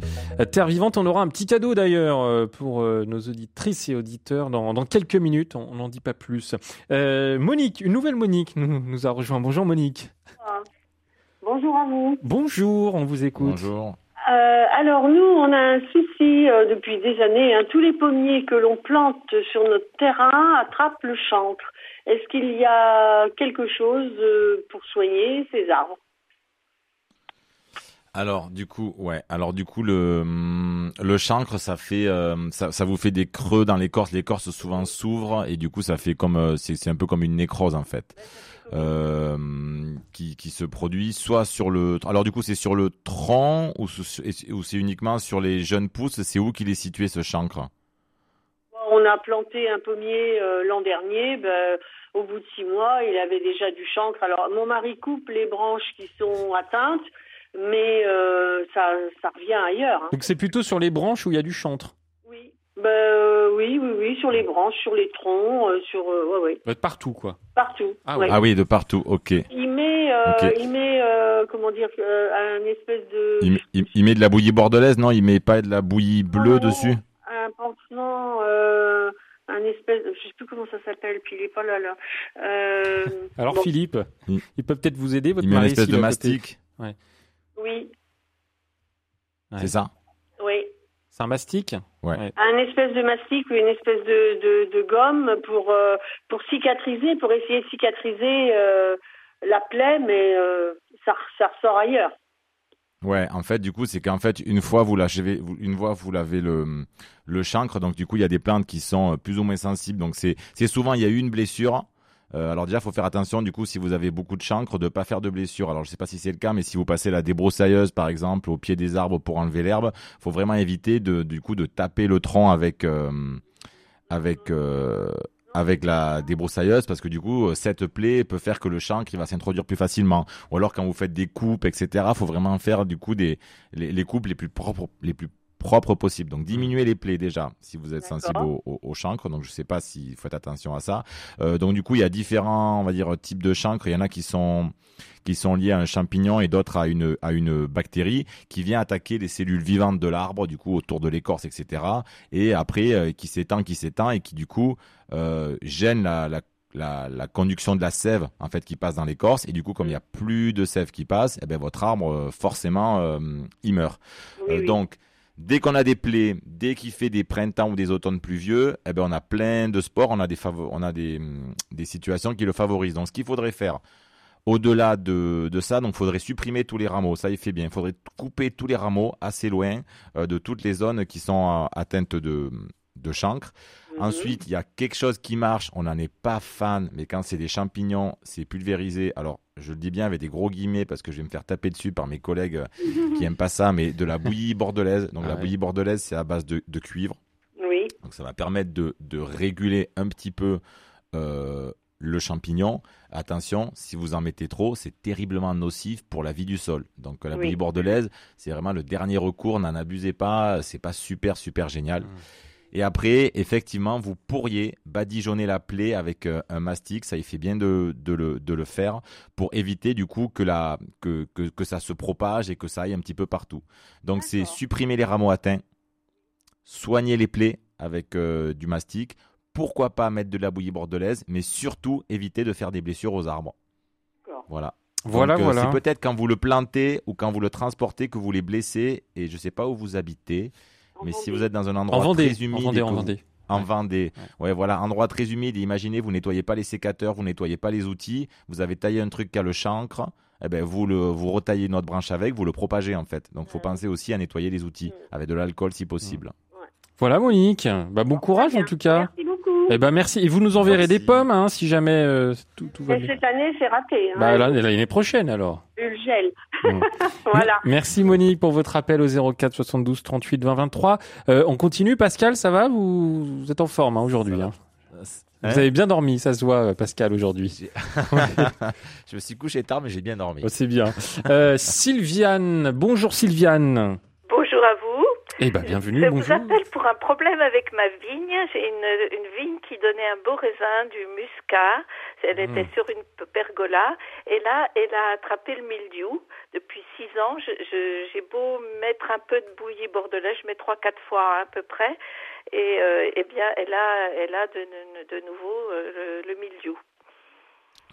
Terre Vivante. On aura un petit cadeau d'ailleurs euh, pour euh, nos auditrices et auditeurs dans, dans quelques minutes. On n'en dit pas plus. Euh, Monique, une nouvelle Monique nous, nous a rejoint. Bonjour Monique. Bonjour à vous. Bonjour, on vous écoute. Bonjour. Euh, alors nous, on a un souci euh, depuis des années. hein. Tous les pommiers que l'on plante sur notre terrain attrapent le chancre. Est-ce qu'il y a quelque chose euh, pour soigner ces arbres? Alors du coup, ouais. Alors du coup, le hum, chancre, ça fait, euh, ça, vous fait des creux dans l'écorce. L'écorce souvent s'ouvre et du coup, ça fait comme, euh, c'est un peu comme une nécrose en fait, euh, qui se produit soit sur le. Alors du coup, c'est sur le tronc ou c'est uniquement sur les jeunes pousses? C'est où qu'il est situé ce chancre? On a planté un pommier l'an dernier. ben, au bout de six mois, il avait déjà du chancre. Alors mon mari coupe les branches qui sont atteintes, mais euh, ça, ça revient ailleurs. hein. Donc c'est plutôt sur les branches où il y a du chantre. Oui. Ben, euh, oui, oui, oui, sur les branches, sur les troncs, euh, sur, euh, ouais, ouais, Euh, Partout quoi. partout. Ah ouais. Ah oui, de partout. Ok. Il met, euh, il met, euh, comment dire, euh, un espèce de Il, il, il met de la bouillie bordelaise, non? Il met pas de la bouillie bleue Non. dessus? un pansement, euh, un espèce, je sais plus comment ça s'appelle, Philippe. Oh là là. Euh, Alors bon, Philippe, Il- il peut peut-être vous aider, votre Il met une mari espèce s'il de est mastic, Oui, Ouais. c'est ça oui. C'est un mastic? Un espèce de mastic ou une espèce de, de, de gomme pour euh, pour cicatriser, pour essayer de cicatriser euh, la plaie, mais euh, ça, ça ressort ailleurs. Ouais, en fait, du coup, c'est qu'en fait, une fois vous l'achevez, vous- une fois vous lavez le le chancre, donc du coup, il y a des plantes qui sont plus ou moins sensibles. Donc c'est c'est souvent il y a eu une blessure. Euh, alors déjà, faut faire attention, du coup, si vous avez beaucoup de chancre, de pas faire de blessure. Alors je sais pas si c'est le cas, mais si vous passez la débroussailleuse, par exemple, au pied des arbres pour enlever l'herbe, faut vraiment éviter du coup de taper le tronc avec euh, euh, la débroussailleuse parce que du coup cette plaie peut faire que le chancre il va s'introduire plus facilement ou alors quand vous faites des coupes etc faut vraiment faire du coup les, coupes les plus propres les propres possibles donc diminuer les plaies déjà si vous êtes sensible au, au, au chancre. Donc je sais pas si faites attention à ça. Euh, donc du coup il y a différents on va dire types de chancre il y en a qui sont qui sont liés à un champignon et d'autres à une à une bactérie qui vient attaquer les cellules vivantes de l'arbre du coup autour de l'écorce etc et après euh, qui s'étend qui s'étend et qui du coup euh, gêne la, la la, la conduction de la sève en fait qui passe dans l'écorce. Et du coup comme il y a plus de sève qui passe eh ben votre arbre forcément euh, il meurt. Oui, Euh, oui. donc dès qu'on a des plaies dès qu'il fait des printemps ou des automnes pluvieux eh ben on a plein de sports on a des on a des des situations qui le favorisent donc ce qu'il faudrait faire au-delà de, de ça, donc faudrait supprimer tous les rameaux. Ça, il fait bien. Il faudrait couper tous les rameaux assez loin euh, de toutes les zones qui sont euh, atteintes de, de chancre. Mhm. Ensuite, il y a quelque chose qui marche. On n'en est pas fan, mais quand c'est des champignons, c'est pulvérisé. Alors, je le dis bien avec des gros guillemets parce que je vais me faire taper dessus par mes collègues euh, qui aiment pas ça, mais de la bouillie bordelaise. Donc, Ah la ouais. bouillie bordelaise, c'est à base de, de cuivre. Oui, Donc ça va permettre de, de réguler un petit peu euh, le champignon. Attention, si vous en mettez trop, c'est terriblement nocif pour la vie du sol. Donc la Oui. bouillie bordelaise, c'est vraiment le dernier recours. N'en abusez pas, c'est pas super super génial. Mm. Et après, effectivement, vous pourriez badigeonner la plaie avec euh, un mastic. Ça, il fait bien de, de, le, de le faire pour éviter du coup que, la, que, que, que ça se propage et que ça aille un petit peu partout. Donc, c'est supprimer les rameaux atteints, soigner les plaies avec euh, du mastic. Pourquoi pas mettre de la bouillie bordelaise, mais surtout éviter de faire des blessures aux arbres. Voilà. Voilà, Donc, euh, voilà. C'est peut-être quand vous le plantez ou quand vous le transportez que vous les blessez. Et je ne sais pas où vous habitez, mais si vous êtes dans un endroit En Vendée, très humide en Vendée, en Vendée. en Ouais. Vendée. Ouais. voilà, endroit très humide. Et imaginez, vous nettoyez pas les sécateurs, vous nettoyez pas les outils, vous avez taillé un truc qui a le chancre. Eh ben, vous le, vous retaillez notre branche avec, vous le propagez en fait. Donc, faut penser aussi à nettoyer les outils avec de l'alcool si possible. Voilà Monique. Bah, bon courage en tout cas. Merci beaucoup. Eh ben merci. Et vous nous enverrez Merci. des pommes hein, si jamais euh, tout, tout va Mais bien. cette année, c'est raté. Hein. Bah l'année prochaine alors. Le gel. Voilà. Merci Monique pour votre appel au 04 72 38 20 23. Euh, on continue Pascal, ça va? Vous, vous êtes en forme hein, aujourd'hui. hein. Hein Vous avez bien dormi, ça se voit Pascal aujourd'hui. je me suis couché tard, mais j'ai bien dormi. Oh, c'est bien. Euh, Sylviane, bonjour Sylviane. Eh ben bienvenue, Je bonjour. vous appelle pour un problème avec ma vigne. J'ai une, une vigne qui donnait un beau raisin, du muscat. Elle était Mm. sur une pergola. Et là, elle a attrapé le mildiou. Depuis six ans, je- je- j'ai beau mettre un peu de bouillie bordelaise, je mets trois, quatre fois à peu près. Et euh, eh bien, elle a, elle a de, de nouveau euh, le, le mildiou.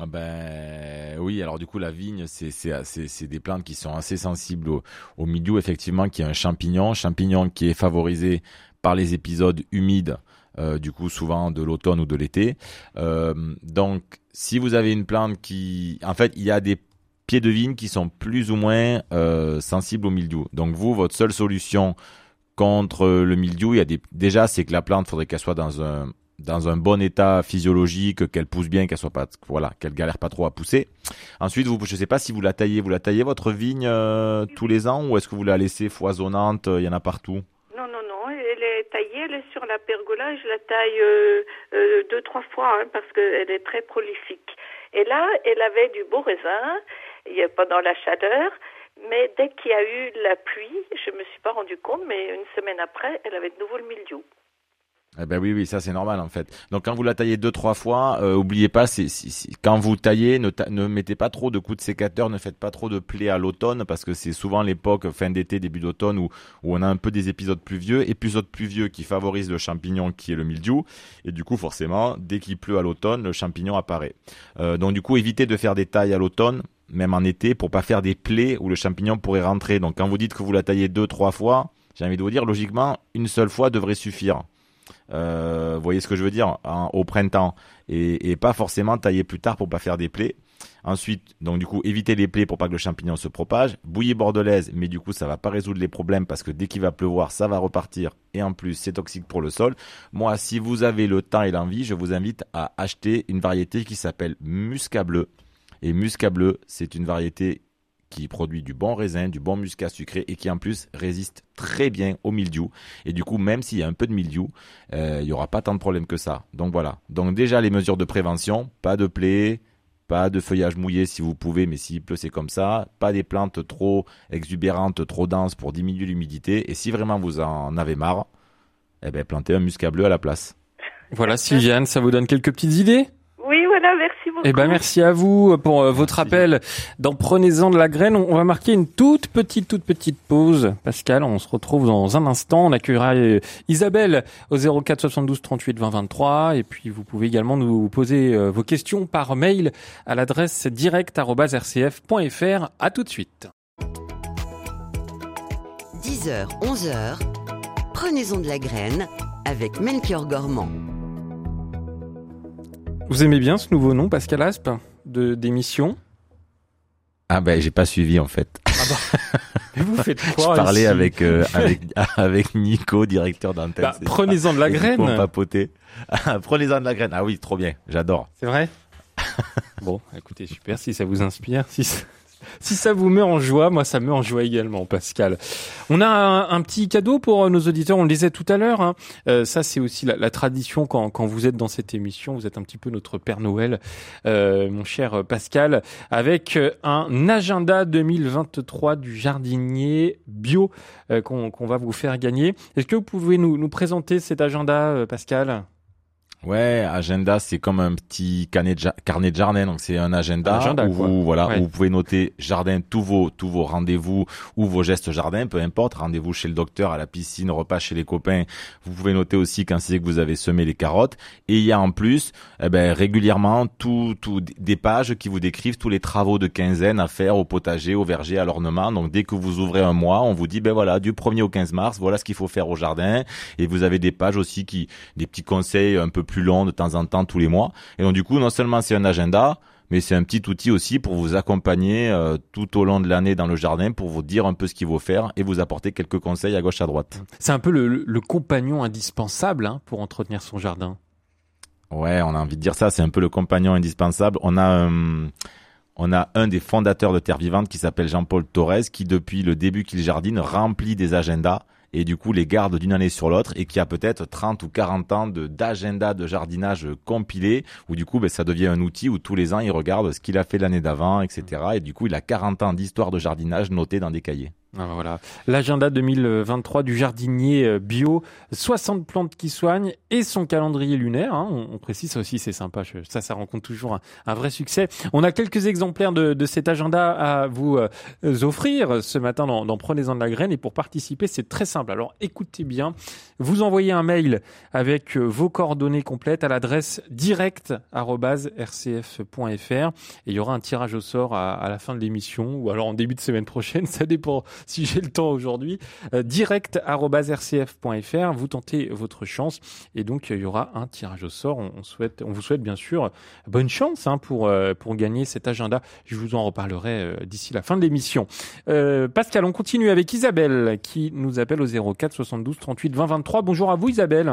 Ah ben oui, alors du coup la vigne, c'est des plantes qui sont assez sensibles au, milieu effectivement, qui est un champignon, champignon qui est favorisé par les épisodes humides, euh, du coup souvent de l'automne ou de l'été. Euh, donc si vous avez une plante qui, en fait, il y a des pieds de vigne qui sont plus ou moins euh, sensibles au mildiou. Donc vous, votre seule solution contre le mildiou, il y a déjà c'est que la plante faudrait qu'elle soit dans un dans un bon état physiologique, qu'elle pousse bien, qu'elle soit pas, voilà, qu'elle galère pas trop à pousser. Ensuite, vous, je sais pas si vous la taillez, vous la taillez votre vigne euh, tous les ans ou est-ce que vous la laissez foisonnante, euh, il y en a partout? Non, non, non, elle est taillée, elle est sur la pergola je la taille euh, deux, trois fois hein, parce qu'elle est très prolifique. Et là, elle avait du beau raisin pendant la chaleur, mais dès qu'il y a eu la pluie, je me suis pas rendu compte, mais une semaine après, elle avait de nouveau le mildiou. Eh ben oui, oui, ça c'est normal en fait. Donc quand vous la taillez deux trois fois, euh, oubliez pas, c'est quand vous taillez, ne, ta- ne mettez pas trop de coups de sécateur, ne faites pas trop de plaies à l'automne parce que c'est souvent l'époque fin d'été, début d'automne où, où on a un peu des épisodes pluvieux, épisodes pluvieux qui favorisent le champignon qui est le mildiou et du coup forcément dès qu'il pleut à l'automne, le champignon apparaît. Euh, donc du coup évitez de faire des tailles à l'automne. Même en été, pour pas faire des plaies où le champignon pourrait rentrer. Donc, quand vous dites que vous la taillez deux, trois fois, j'ai envie de vous dire, logiquement, une seule fois devrait suffire. Euh, vous voyez ce que je veux dire en- au printemps et, et pas forcément tailler plus tard pour pas faire des plaies. Ensuite, donc du coup, éviter les plaies pour pas que le champignon se propage. Bouillie bordelaise, mais du coup, ça va pas résoudre les problèmes parce que dès qu'il va pleuvoir, ça va repartir et en plus, c'est toxique pour le sol. Moi, si vous avez le temps et l'envie, je vous invite à acheter une variété qui s'appelle Muscat bleu. Et Muscat bleu, c'est une variété qui produit du bon raisin, du bon muscat sucré et qui en plus résiste très bien au mildiou. Et du coup, même s'il y a un peu de mildiou, euh, il n'y aura pas tant de problèmes que ça. Donc voilà. Donc déjà les mesures de prévention, pas de plaies, pas de feuillage mouillé si vous pouvez, mais s'il pleut c'est comme ça. Pas des plantes trop exubérantes, trop denses pour diminuer l'humidité. Et si vraiment vous en avez marre, eh ben plantez un muscat bleu à la place. Voilà, Sylviane, ça vous donne quelques petites idées? Oui, voilà, merci. Eh ben merci à vous pour euh, votre appel. Dans Prenez-en de la graine, on on va marquer une toute petite, toute petite pause. Pascal, on se retrouve dans un instant. On accueillera euh, Isabelle au 04 72 38 20 23. Et puis vous pouvez également nous poser euh, vos questions par mail à l'adresse direct@rcf.fr. À tout de suite. 10h, 11h, prenez-en de la graine avec Melchior Gormand. Vous aimez bien ce nouveau nom, Pascal Aspe, de d'émission? Ah ben j'ai pas suivi en fait. Mais vous faites Je quoi parlais ici? avec, euh, avec avec Nico, directeur d'antenne. Bah, Prenez-en de la graine. papotait. Ah, Prenez-en de la graine. Ah oui, trop bien. J'adore. C'est vrai? Bon, écoutez, super, si ça vous inspire, si ça, si ça vous met en joie, moi ça me met en joie également, Pascal. On a un, petit cadeau pour nos auditeurs, on le disait tout à l'heure, hein. Euh, ça c'est aussi la, tradition quand, quand vous êtes dans cette émission, vous êtes un petit peu notre Père Noël, euh, mon cher Pascal, avec euh, un agenda 2023 du jardinier bio euh, qu'on qu'on va vous faire gagner. Est-ce que vous pouvez nous, nous présenter cet agenda, euh, Pascal? Ouais, agenda, c'est comme un petit carnet de, ja- carnet de jardin. Donc c'est un agenda, Un agenda, où vous voilà Ouais. où vous pouvez noter jardin tous vos tous vos rendez-vous ou vos gestes jardin, peu importe. Rendez-vous chez le docteur, à la piscine, repas chez les copains. Vous pouvez noter aussi quand c'est que vous avez semé les carottes. Et il y a en plus, eh ben régulièrement tout tout des pages qui vous décrivent tous les travaux de quinzaine à faire au potager, au verger, à l'ornement. Donc dès que vous ouvrez un mois, on vous dit ben voilà du 1er au 15 mars, voilà ce qu'il faut faire au jardin. Et vous avez des pages aussi qui des petits conseils un peu plus longs de temps en temps tous les mois. Et donc du coup, non seulement c'est un agenda, mais c'est un petit outil aussi pour vous accompagner euh, tout au long de l'année dans le jardin, pour vous dire un peu ce qu'il faut faire et vous apporter quelques conseils à gauche à droite. C'est un peu le, compagnon indispensable hein, pour entretenir son jardin. Ouais, on a envie de dire ça, c'est un peu le compagnon indispensable. On a un, on a un des fondateurs de Terre Vivante qui s'appelle Jean-Paul Torres, qui depuis le début qu'il jardine remplit des agendas et du coup les garde d'une année sur l'autre et qui a peut-être 30 ou 40 ans de d'agenda de jardinage compilé où du coup ben, ça devient un outil où tous les ans il regarde ce qu'il a fait l'année d'avant, etc. Et du coup il a 40 ans d'histoire de jardinage noté dans des cahiers. Ah, voilà. L'agenda 2023 du jardinier euh, bio, 60 plantes qui soignent et son calendrier lunaire. hein. On, précise aussi, c'est sympa. Ça, ça rencontre toujours un, vrai succès. On a quelques exemplaires de, cet agenda à vous euh, offrir ce matin dans, dans Prenez-en de la graine. Et pour participer, c'est très simple. Alors écoutez bien. Vous envoyez un mail avec euh, vos coordonnées complètes à l'adresse direct@rcf.fr et il y aura un tirage au sort à, à la fin de l'émission ou alors en début de semaine prochaine. Ça dépend si j'ai le temps aujourd'hui, euh, direct@rcf.fr. Vous tentez votre chance et donc il y aura un tirage au sort. On, on souhaite, on vous souhaite bien sûr bonne chance hein, pour euh, pour gagner cet agenda. Je vous en reparlerai euh, d'ici la fin de l'émission. Euh, Pascal, on continue avec Isabelle qui nous appelle au 04 72 38 20 23. Bonjour à vous Isabelle.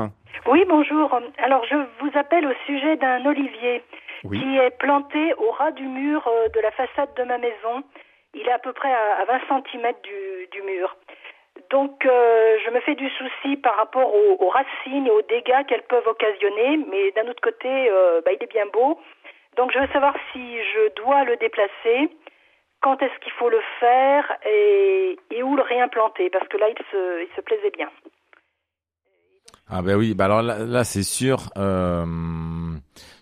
Oui, bonjour. Alors, je vous appelle au sujet d'un olivier Oui. qui est planté au ras du mur euh, de la façade de ma maison. Il est à peu près à, à 20 cm du, mur. Donc, euh, je me fais du souci par rapport aux, racines et aux dégâts qu'elles peuvent occasionner, mais d'un autre côté, euh, bah, il est bien beau. Donc, je veux savoir si je dois le déplacer, quand est-ce qu'il faut le faire et, où le réimplanter, parce que là, il se, plaisait bien. Ah ben oui, bah alors là, là, c'est sûr euh,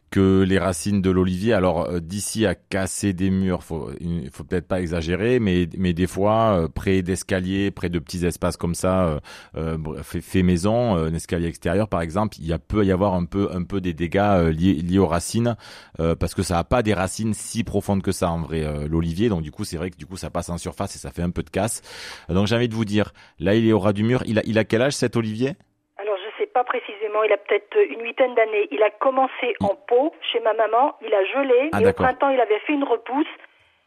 que les racines de l'olivier, alors euh, d'ici à casser des murs, il faut peut-être pas exagérer, mais mais des fois euh, près d'escaliers, près de petits espaces comme ça, euh, euh, fait, fait maison, euh, un escalier extérieur par exemple, il y a peut y avoir un peu un peu des dégâts liés liés aux racines parce que ça a pas des racines si profondes que ça en vrai l'olivier, donc du coup c'est vrai que du coup ça passe en surface et ça fait un peu de casse. Donc j'ai envie de vous dire, là il est au ras du mur, il a il a quel âge cet olivier? Alors, je sais pas précisément, il a peut-être une huitaine d'années. Il a commencé en pot chez ma maman, il a gelé, Ah, et au printemps, il avait fait une repousse.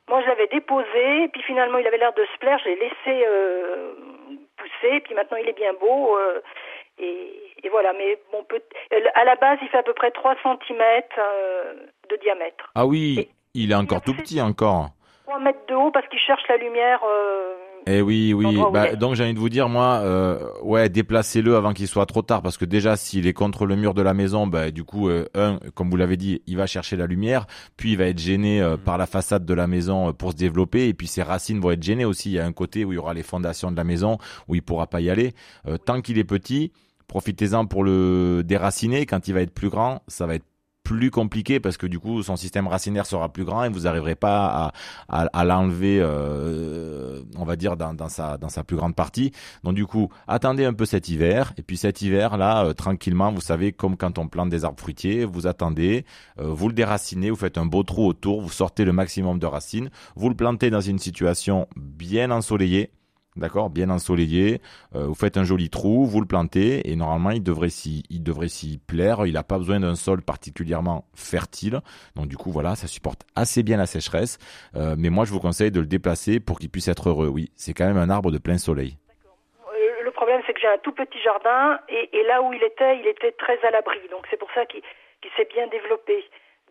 Moi, je l'avais déposé, puis finalement, il avait l'air de se plaire, je l'ai laissé euh, pousser, puis maintenant, il est bien beau. euh, et, et voilà, mais bon, peut à la base, il fait à peu près 3 cm de diamètre. Ah oui, il est encore tout petit encore. 3 mètres de haut parce qu'il cherche la lumière. Eh oui, oui. Bah, donc j'ai envie de vous dire, moi, euh, ouais, déplacez-le avant qu'il soit trop tard, parce que déjà, s'il est contre le mur de la maison, bah, du coup, euh, un, comme vous l'avez dit, il va chercher la lumière, puis il va être gêné euh, par la façade de la maison euh, pour se développer, et puis ses racines vont être gênées aussi. Il y a un côté où il y aura les fondations de la maison, où il pourra pas y aller. Euh, tant qu'il est petit, profitez-en pour le déraciner. Quand il va être plus grand, ça va être plus compliqué parce que du coup son système racinaire sera plus grand et vous n'arriverez pas à, à, à l'enlever euh, on va dire dans, dans sa dans sa plus grande partie. Donc du coup attendez un peu cet hiver et puis cet hiver là euh, tranquillement vous savez comme quand on plante des arbres fruitiers vous attendez euh, vous le déracinez vous faites un beau trou autour vous sortez le maximum de racines vous le plantez dans une situation bien ensoleillée D'accord, bien ensoleillé. Euh, vous faites un joli trou, vous le plantez et normalement il devrait s'y, il devrait s'y plaire. Il n'a pas besoin d'un sol particulièrement fertile. Donc du coup voilà, ça supporte assez bien la sécheresse. Euh, mais moi je vous conseille de le déplacer pour qu'il puisse être heureux. Oui, c'est quand même un arbre de plein soleil. Euh, Le problème, c'est que j'ai un tout petit jardin et, et là où il était, il était très à l'abri. Donc c'est pour ça qu'il qu'il s'est bien développé.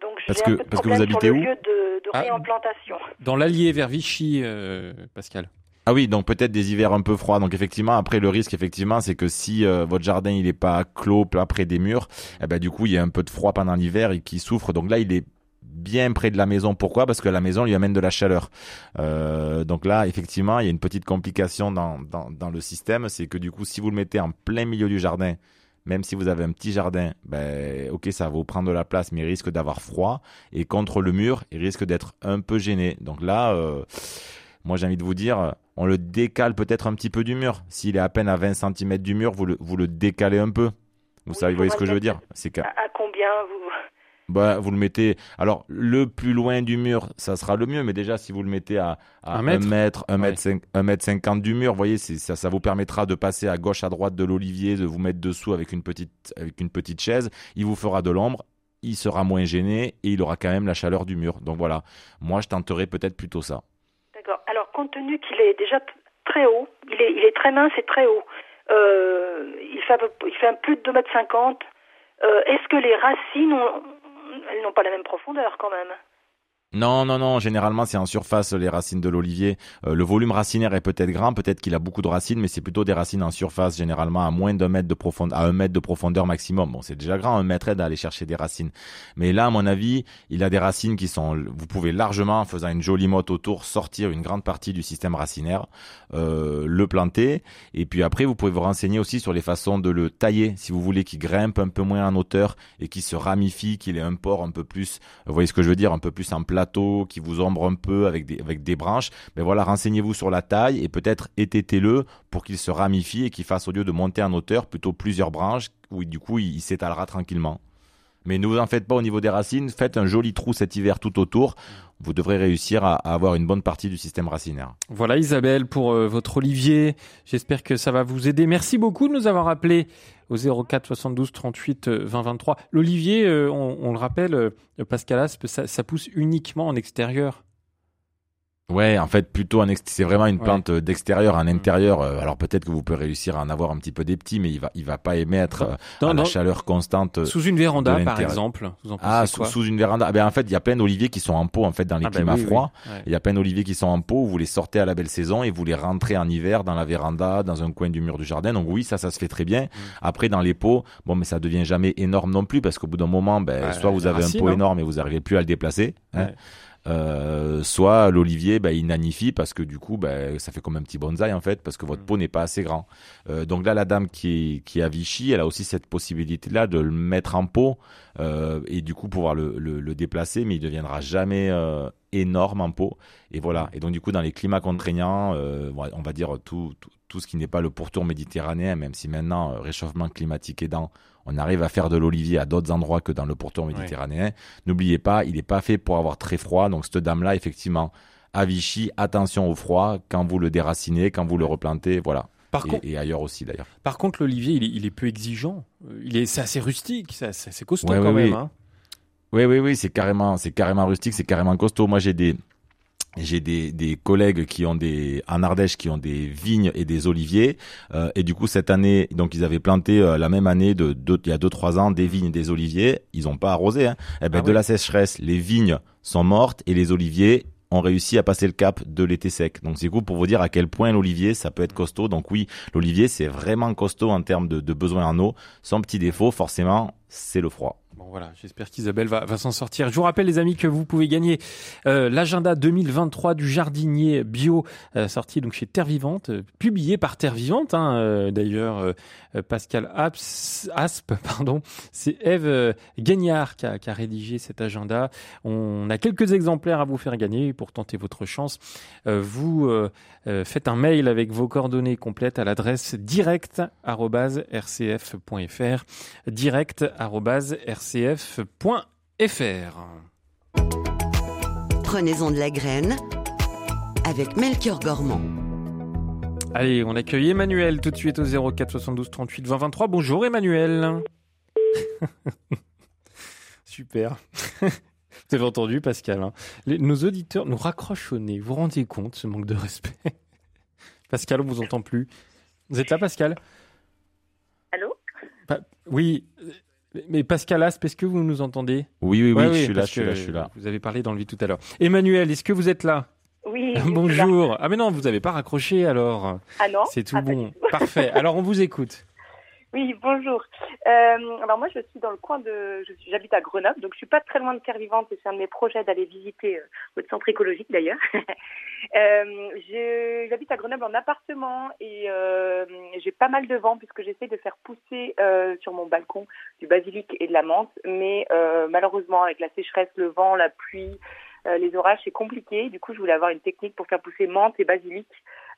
Donc j'ai Parce un que- peu de parce que vous habitez le où lieu de, de Ah. réimplantation. Dans l'Allier vers Vichy, euh, Pascal. Ah oui, donc peut-être des hivers un peu froids. Donc effectivement, après le risque, effectivement, c'est que si euh, votre jardin il est pas clos, pas près des murs, eh ben du coup il y a un peu de froid pendant l'hiver et qui souffre. Donc là, il est bien près de la maison. Pourquoi? Parce que la maison lui amène de la chaleur. Euh, donc là, effectivement, il y a une petite complication dans, dans, dans le système, c'est que du coup, si vous le mettez en plein milieu du jardin, même si vous avez un petit jardin, ben ok, ça va vous prendre de la place, mais il risque d'avoir froid. Et contre le mur, il risque d'être un peu gêné. Donc là, euh, moi j'ai envie de vous dire, on le décale peut-être un petit peu du mur. S'il est à peine à 20 cm du mur, vous le, vous le décalez un peu. Vous savez, vous voyez ce que je veux dire C'est À, à combien vous bah, vous le mettez. Alors, le plus loin du mur, ça sera le mieux. Mais déjà, si vous le mettez à, à Un 1 mètre mètre, 1 mètre, 5, 1 mètre 50 du mur, vous voyez, ça, ça vous permettra de passer à gauche, à droite de l'olivier, de vous mettre dessous avec une petite, avec une petite chaise. Il vous fera de l'ombre. Il sera moins gêné et il aura quand même la chaleur du mur. Donc voilà. Moi, je tenterai peut-être plutôt ça. Compte tenu qu'il est déjà très haut, il est, il est très mince et très haut, euh, il, fait il fait un plus de 2 mètres 50, euh, est-ce que les racines, elles n'ont pas la même profondeur quand même? Non, non, non. Généralement, c'est en surface les racines de l'olivier. Euh, le volume racinaire est peut-être grand, peut-être qu'il a beaucoup de racines, mais c'est plutôt des racines en surface, généralement à moins d'un mètre de profondeur, à un mètre de profondeur maximum. Bon, c'est déjà grand, un mètre d'aller chercher des racines. Mais là, à mon avis, il a des racines qui sont. Vous pouvez largement, en faisant une jolie motte autour, sortir une grande partie du système racinaire, euh, le planter, et puis après, vous pouvez vous renseigner aussi sur les façons de le tailler, si vous voulez qu'il grimpe un peu moins en hauteur et qu'il se ramifie, qu'il ait un port un peu plus. Vous voyez ce que je veux dire, un peu plus en qui vous ombre un peu avec des, avec des branches. Mais voilà, renseignez-vous sur la taille et peut-être ététez-le pour qu'il se ramifie et qu'il fasse au lieu de monter en hauteur plutôt plusieurs branches où du coup il, s'étalera tranquillement. Mais ne vous en faites pas au niveau des racines, faites un joli trou cet hiver tout autour. Vous devrez réussir à, avoir une bonne partie du système racinaire. Voilà Isabelle pour euh, votre Olivier. J'espère que ça va vous aider. Merci beaucoup de nous avoir appelé au 04 72 38 euh, 20 23. L'Olivier, euh, on, on le rappelle, euh, Pascal Aspe, ça, ça pousse uniquement en extérieur. Ouais, en fait, plutôt un c'est vraiment une Ouais. plante euh, d'extérieur, un intérieur. euh, Alors peut-être que vous pouvez réussir à en avoir un petit peu des petits, mais il va, il va pas émettre euh, Dans- à la chaleur constante. euh, Sous une véranda, par exemple. Vous en pensez Ah, sous, sous une véranda. Ah ben, en fait, il y a plein d'oliviers qui sont en pot en fait dans les Ah ben climats oui, oui. froids. Ouais. Il y a plein d'oliviers qui sont en pot. Vous les sortez à la belle saison et vous les rentrez en hiver dans la véranda, dans un coin du mur du jardin. Donc oui, ça, ça se fait très Mm. bien. Après, dans les pots, bon, mais ça devient jamais énorme non plus parce qu'au bout d'un moment, ben, Ouais, soit vous avez un pot hein. énorme et vous n'arrivez plus à le déplacer. hein. Euh, soit l'olivier bah, il nanifie parce que du coup bah, ça fait comme un petit bonsaï en fait parce que votre pot n'est pas assez grand. Euh, donc là la dame qui est, qui est à Vichy, elle a aussi cette possibilité là de le mettre en pot euh, et du coup pouvoir le, le, le déplacer, mais il deviendra jamais énorme en pot. Et voilà. Et donc du coup dans les climats contraignants, euh, on va dire tout, tout, tout ce qui n'est pas le pourtour méditerranéen, même si maintenant réchauffement climatique aidant, on arrive à faire de l'olivier à d'autres endroits que dans le pourtour méditerranéen. N'oubliez pas, il n'est pas fait pour avoir très froid. Donc cette dame-là, effectivement, à Vichy, attention au froid quand vous le déracinez, quand vous le replantez, voilà. Par et, contre- et ailleurs aussi d'ailleurs. Par contre, l'olivier, il est, il est peu exigeant. Euh, Il est, c'est assez rustique, c'est assez costaud Ouais, quand ouais, même. oui. hein. Oui, oui, oui, c'est carrément, c'est carrément rustique, c'est carrément costaud. Moi, j'ai des, j'ai des, des collègues qui ont des, en Ardèche, qui ont des vignes et des oliviers. Euh, et du coup, cette année, donc, ils avaient planté euh, la même année de, deux- il y a deux, trois ans, des vignes et des oliviers. Ils ont pas arrosé, hein. Eh ben, Ah de la sécheresse, les vignes sont mortes et les oliviers ont réussi à passer le cap de l'été sec. Donc c'est cool pour vous dire à quel point l'olivier ça peut être costaud. Donc oui, l'olivier c'est vraiment costaud en termes de, de besoin en eau. Son petit défaut forcément c'est le froid. Voilà, j'espère qu'Isabelle va, s'en sortir. Je vous rappelle les amis que vous pouvez gagner euh, l'agenda 2023 du jardinier bio euh, sorti donc chez Terre Vivante, euh, publié par Terre Vivante. hein, D'ailleurs, Pascal Asp, pardon, c'est Eve Gagnard qui a, rédigé cet agenda. On a quelques exemplaires à vous faire gagner pour tenter votre chance. Vous faites un mail avec vos coordonnées complètes à l'adresse direct@rcf.fr Prenez-en de la graine avec Melchior Gormand. Allez, on accueille Emmanuel tout de suite au 04 72 38 20 23. Bonjour Emmanuel. Super. Vous avez entendu Pascal. hein. Les- nos auditeurs nous raccrochent au nez. Vous vous rendez compte ce manque de respect? Pascal, on vous entend plus. Vous êtes là Pascal? Allô? Pa- Oui. Mais Pascal Asp, est-ce que vous nous entendez? Oui, oui, oui, je suis là, je suis là, je suis là. Vous avez parlé dans le vide tout à l'heure. Emmanuel, est-ce que vous êtes là? Oui. là. Bonjour. Ah mais non, vous n'avez pas raccroché alors. Ah non C'est tout Ah, bon. Parfait. Alors on vous écoute. Oui, bonjour. Euh, alors moi, je suis dans le coin de, j'habite à Grenoble, donc je suis pas très loin de Terre Vivante et c'est un de mes projets d'aller visiter euh, votre centre écologique d'ailleurs. euh, j'habite à Grenoble en appartement et euh, j'ai pas mal de vent puisque j'essaie de faire pousser euh, sur mon balcon du basilic et de la menthe, mais malheureusement avec la sécheresse, le vent, la pluie, les orages, c'est compliqué. Du coup, je voulais avoir une technique pour faire pousser menthe et basilic.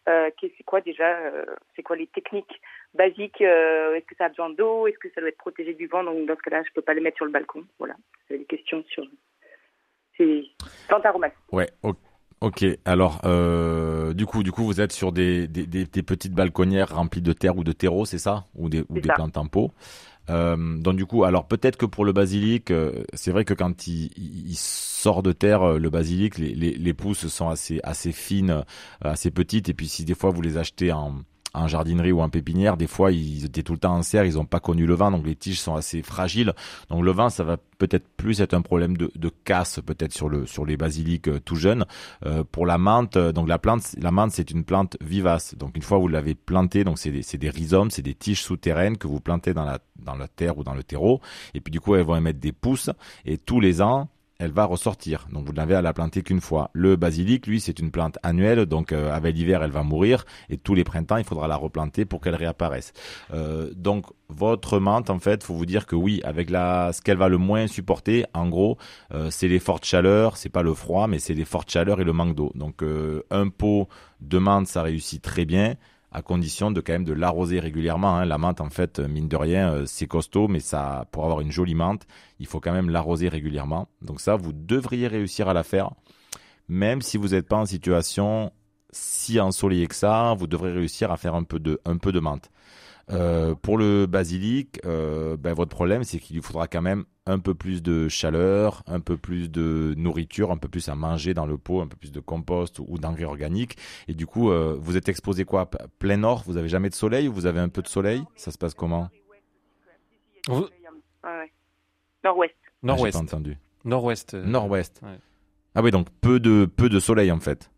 Euh, c'est quoi déjà euh, C'est quoi les techniques basiques euh, Est-ce que ça a besoin d'eau Est-ce que ça doit être protégé du vent Donc dans ce cas-là, je peux pas les mettre sur le balcon. Voilà. Avez des questions sur ces plantes aromatiques. Ouais, ok. Alors, euh, du coup, du coup, vous êtes sur des, des, des, des petites balconnières remplies de terre ou de terreau, c'est ça? Ou des, ou C'est des ça. plantes en pot donc du coup, alors peut-être que pour le basilic, euh, c'est vrai que quand il, il sort de terre, euh, le basilic, les, les, les pousses sont assez assez fines, euh, assez petites, et puis si des fois vous les achetez en en jardinerie ou en pépinière, des fois ils étaient tout le temps en serre, ils n'ont pas connu le vent, donc les tiges sont assez fragiles. Donc le vent, ça va peut-être plus être un problème de, de casse peut-être sur le sur les basiliques euh, tout jeunes. Euh, pour la menthe, euh, donc la plante, la menthe c'est une plante vivace. Donc une fois vous l'avez plantée, donc c'est des, des rhizomes, c'est des tiges souterraines que vous plantez dans la dans la terre ou dans le terreau, et puis du coup elles vont émettre des pousses, et tous les ans elle va ressortir. Donc vous n'avez à la planter qu'une fois. Le basilic, lui, c'est une plante annuelle, donc euh, avec l'hiver, elle va mourir, et tous les printemps, il faudra la replanter pour qu'elle réapparaisse. Euh, donc votre menthe, en fait, faut vous dire que oui, avec la, ce qu'elle va le moins supporter, en gros, euh, c'est les fortes chaleurs, c'est pas le froid, mais c'est les fortes chaleurs et le manque d'eau. Donc un pot de menthe, ça réussit très bien à condition de quand même de l'arroser régulièrement. hein. La menthe, en fait, mine de rien, euh, c'est costaud, mais ça, pour avoir une jolie menthe, il faut quand même l'arroser régulièrement. Donc ça, vous devriez réussir à la faire, même si vous n'êtes pas en situation si ensoleillée que ça, vous devrez réussir à faire un peu de, un peu de menthe. Euh, pour le basilic, euh, ben, votre problème, c'est qu'il lui faudra quand même un peu plus de chaleur, un peu plus de nourriture, un peu plus à manger dans le pot, un peu plus de compost ou, d'engrais organiques. Et du coup, euh, vous êtes exposé quoi? Plein nord Vous avez jamais de soleil ou vous avez un peu de soleil? Ça se passe comment? Vous- ouais. Nord-ouest. Ah, Nord-ouest. pas entendu. Nord-ouest. Nord-ouest. ouais. Ah oui, donc peu de peu de soleil en fait.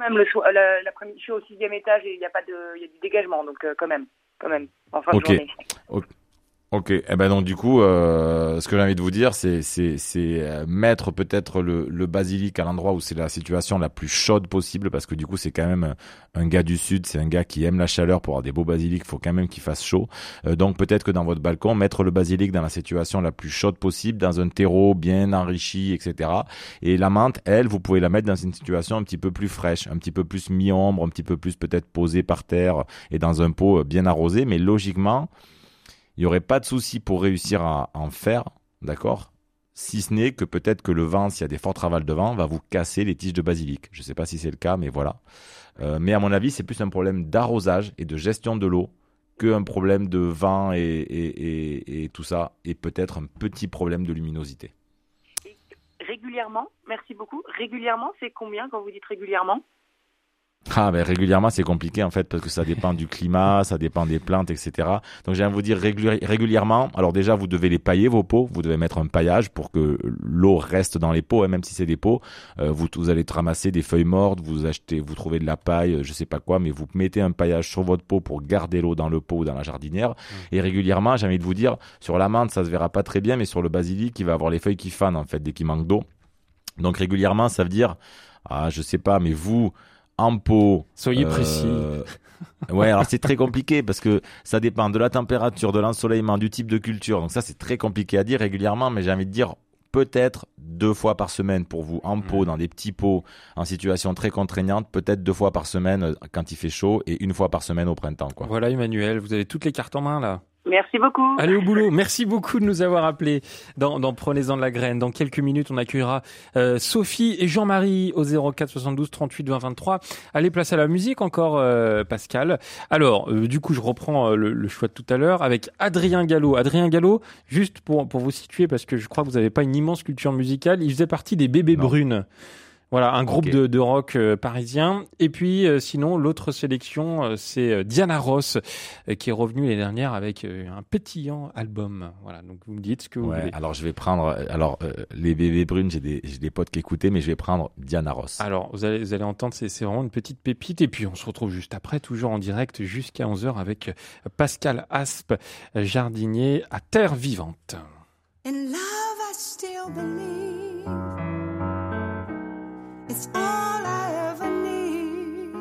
Même, le l'après-midi, je suis au sixième étage et il y a pas de, il y a du dégagement, donc euh, quand même, quand même, en fin Ok. de journée. O- Ok, eh ben donc du coup, euh, ce que j'ai envie de vous dire, c'est c'est c'est euh, mettre peut-être le, le basilic à l'endroit où c'est la situation la plus chaude possible, parce que du coup c'est quand même un, gars du sud, c'est un gars qui aime la chaleur pour avoir des beaux basilics, faut quand même qu'il fasse chaud. Euh, donc peut-être que dans votre balcon, mettre le basilic dans la situation la plus chaude possible, dans un terreau bien enrichi, etc. Et la menthe, elle, vous pouvez la mettre dans une situation un petit peu plus fraîche, un petit peu plus mi-ombre, un petit peu plus peut-être posée par terre et dans un pot bien arrosé, mais logiquement il n'y aurait pas de souci pour réussir à en faire, d'accord? Si ce n'est que peut-être que le vent, s'il y a des fortes ravales de vent, va vous casser les tiges de basilic. Je ne sais pas si c'est le cas, mais voilà. Euh, mais à mon avis, c'est plus un problème d'arrosage et de gestion de l'eau qu'un problème de vent et, et tout ça, et peut-être un petit problème de luminosité. Régulièrement, merci beaucoup. Régulièrement, c'est combien quand vous dites régulièrement? Ah, ben régulièrement, c'est compliqué en fait parce que ça dépend du climat, ça dépend des plantes, etc. Donc, j'ai envie de vous dire réguli- régulièrement. Alors déjà, vous devez les pailler vos pots. Vous devez mettre un paillage pour que l'eau reste dans les pots, hein, même si c'est des pots. Euh, vous, vous allez ramasser des feuilles mortes, vous achetez, vous trouvez de la paille, je sais pas quoi, mais vous mettez un paillage sur votre pot pour garder l'eau dans le pot ou dans la jardinière. Et régulièrement, j'ai envie de vous dire, sur la menthe, ça se verra pas très bien, mais sur le basilic, il va avoir les feuilles qui fanent en fait dès qu'il manque d'eau. Donc régulièrement, ça veut dire, ah, je sais pas, mais vous, en pot. Soyez précis. ouais, alors c'est très compliqué parce que ça dépend de la température, de l'ensoleillement, du type de culture. Donc ça, c'est très compliqué à dire régulièrement, mais j'ai envie de dire peut-être deux fois par semaine pour vous en pot, dans des petits pots, en situation très contraignante, peut-être deux fois par semaine euh, quand il fait chaud et une fois par semaine au printemps, quoi. Voilà Emmanuel, vous avez toutes les cartes en main là. Merci beaucoup. Allez au boulot. Merci beaucoup de nous avoir appelés dans, dans Prenez-en de la graine. Dans quelques minutes, on accueillera euh, Sophie et Jean-Marie au 04 72 38 20 23. Allez, place à la musique encore, euh, Pascal. Alors, euh, du coup, je reprends euh, le, le choix de tout à l'heure avec Adrien Gallo. Adrien Gallo, juste pour, pour vous situer, parce que je crois que vous n'avez pas une immense culture musicale, il faisait partie des Bébés Brunes. Voilà, un groupe de, de rock euh, parisien. Et puis, euh, sinon, l'autre sélection, euh, c'est Diana Ross, euh, qui est revenue l'année dernière avec euh, un pétillant album. Voilà, donc vous me dites ce que vous Ouais, voulez. alors je vais prendre, alors euh, les bébés brunes, j'ai des, j'ai des potes qui écoutaient, mais je vais prendre Diana Ross. Alors, vous allez, vous allez entendre, c'est c'est vraiment une petite pépite. Et puis, on se retrouve juste après, toujours en direct, jusqu'à 11h, avec Pascal Aspe, jardinier à Terre Vivante. In love, I still believe it's all I ever need.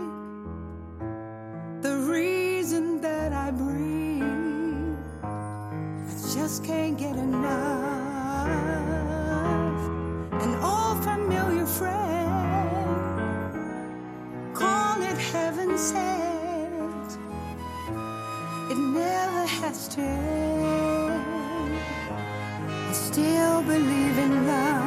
The reason that I breathe, I just can't get enough. An old familiar friend, call it heaven sent. It never has to end. I still believe in love.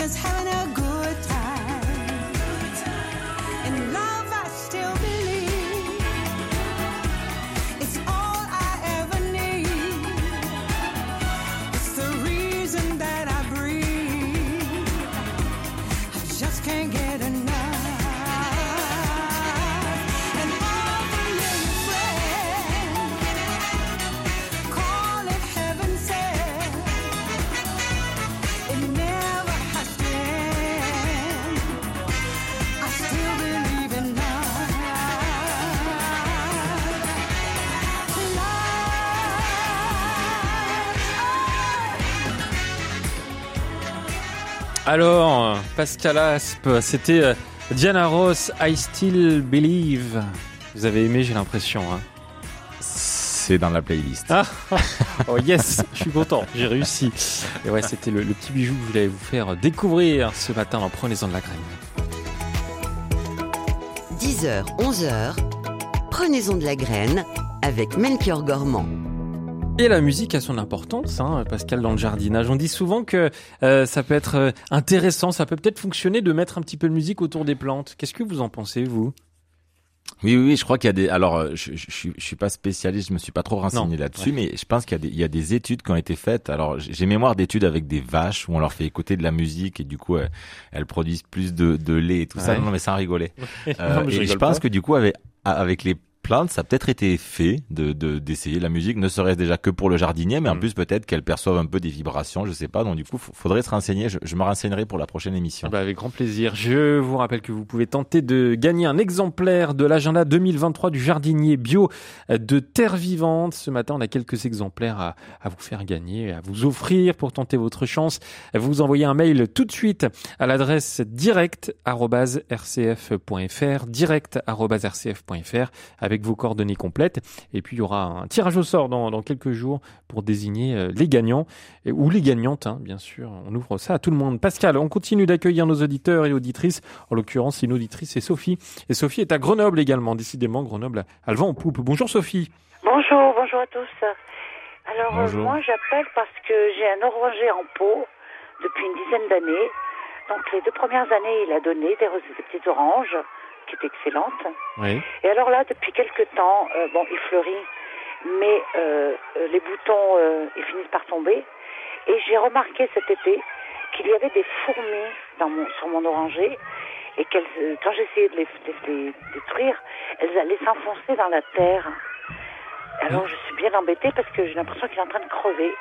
Just having Alors, Pascal Aspe, c'était euh, Diana Ross, I Still Believe. Vous avez aimé, j'ai l'impression. Hein. C'est dans la playlist. Ah, oh yes, je suis content, j'ai réussi. Et ouais, c'était le, le petit bijou que je voulais vous faire découvrir ce matin en Prenez-en de la graine. 10h, 11h, prenez-en de la graine avec Melchior Gormand. Et la musique a son importance, hein, Pascal, dans le jardinage. On dit souvent que euh, ça peut être euh, intéressant, ça peut peut-être fonctionner de mettre un petit peu de musique autour des plantes. Qu'est-ce que vous en pensez, vous? Oui, oui, oui, je crois qu'il y a des. Alors, euh, je, je, je, je suis pas spécialiste, je me suis pas trop renseigné là-dessus, ouais. mais je pense qu'il y a des, il y a des études qui ont été faites. Alors, j'ai mémoire d'études avec des vaches où on leur fait écouter de la musique et du coup, elles produisent plus de, de lait et tout ça. Ouais. Non, mais sans rigoler. Non, Euh, mais je et je rigole pense pas. que du coup, avec, avec les plantes, ça a peut-être été fait de de- d'essayer la musique, ne serait-ce déjà que pour le jardinier, mais en Mm. plus peut-être qu'elles perçoivent un peu des vibrations, je sais pas. Donc du coup, faudrait se renseigner. Je, je me renseignerai pour la prochaine émission. Ah bah, avec grand plaisir. Je vous rappelle que vous pouvez tenter de gagner un exemplaire de l'agenda 2023 du jardinier bio de Terre Vivante. Ce matin, on a quelques exemplaires à, à vous faire gagner, à vous offrir pour tenter votre chance. Vous envoyez un mail tout de suite à l'adresse direct@rcf.fr, direct@rcf.fr avec vos coordonnées complètes. Et puis, il y aura un tirage au sort dans, dans quelques jours pour désigner euh, les gagnants et- ou les gagnantes, hein, bien sûr. On ouvre ça à tout le monde. Pascal, on continue d'accueillir nos auditeurs et auditrices. En l'occurrence, une auditrice, c'est Sophie. Et Sophie est à Grenoble également. Décidément, Grenoble, elle va en poupe. Bonjour Sophie. Bonjour, bonjour à tous. Alors, euh, Bonjour. moi, j'appelle parce que j'ai un oranger en pot depuis une dizaine d'années. Donc, les deux premières années, il a donné des, des petites oranges qui étaient excellentes. Oui. Et alors là, depuis quelques temps, euh, bon, il fleurit, mais euh, euh, les boutons, euh, ils finissent par tomber. Et j'ai remarqué cet été qu'il y avait des fourmis dans mon, sur mon oranger et qu'elles, quand j'essayais de les, de les détruire, elles allaient s'enfoncer dans la terre. Alors je suis bien embêtée parce que j'ai l'impression qu'il est en train de crever.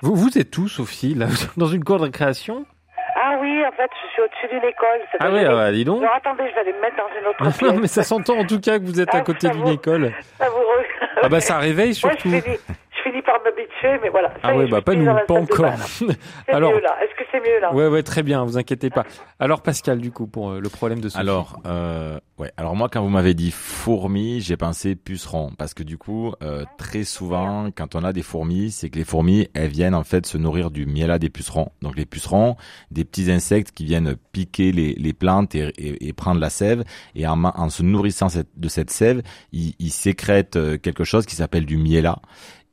Vous, vous êtes où, Sophie là, Dans une cour de récréation? Ah oui, en fait, je suis au-dessus d'une école. ça Ah oui, ah bah, dis donc. Alors attendez, je vais aller me mettre dans une autre pièce. Non, mais ça s'entend en tout cas que vous êtes à Ah, côté d'une école. Savoureux. Ah bah ça réveille Moi, surtout. je finis, je finis par m'habituer, mais voilà. Ça Ah je bah pas nous, pas encore. Alors, mieux là. Est-ce que c'est mieux là? Ouais, ouais, très bien, vous inquiétez pas. Alors Pascal, du coup, pour euh, le problème de Sophie. Alors, euh, ouais. Alors moi, quand vous m'avez dit fourmis, j'ai pensé puceron, parce que du coup, euh, très souvent, quand on a des fourmis, c'est que les fourmis, elles viennent en fait se nourrir du miel à des pucerons. Donc les pucerons, des petits insectes qui viennent piquer les, les plantes et, et- et prendre la sève, et en, en se nourrissant cette- de cette sève, ils, ils sécrètent euh, quelque chose qui s'appelle du miela.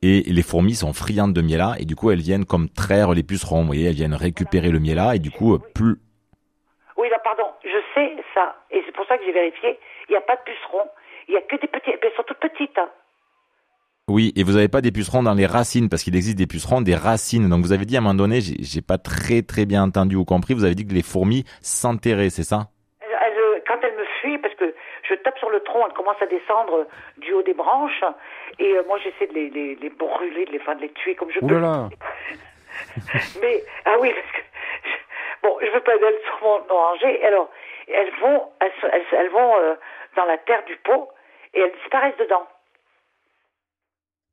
Et les fourmis sont friandes de miela, et du coup, elles viennent comme traire les pucerons. Vous voyez, elles viennent récupérer le miela, et du coup, euh, plus Oui, là, pardon. Je sais ça, et c'est pour ça que j'ai vérifié. Il n'y a pas de pucerons. Il n'y a que des petits. Elles sont toutes petites. hein. Oui, et vous n'avez pas des pucerons dans les racines, parce qu'il existe des pucerons des racines. Donc vous avez dit à un moment donné, j'ai pas très très bien entendu ou compris, vous avez dit que les fourmis s'enterraient, c'est ça? Quand elles me fuient, parce que je tape sur le tronc, elles commencent à descendre du haut des branches, et euh, moi j'essaie de les, les, les brûler, de les, enfin, de les tuer comme je Ouh peux. là là. Mais, ah oui, parce que, je- bon, je veux pas d'elles sur mon oranger. Alors, elles vont, elles, elles, elles vont euh, dans la terre du pot et elles disparaissent dedans.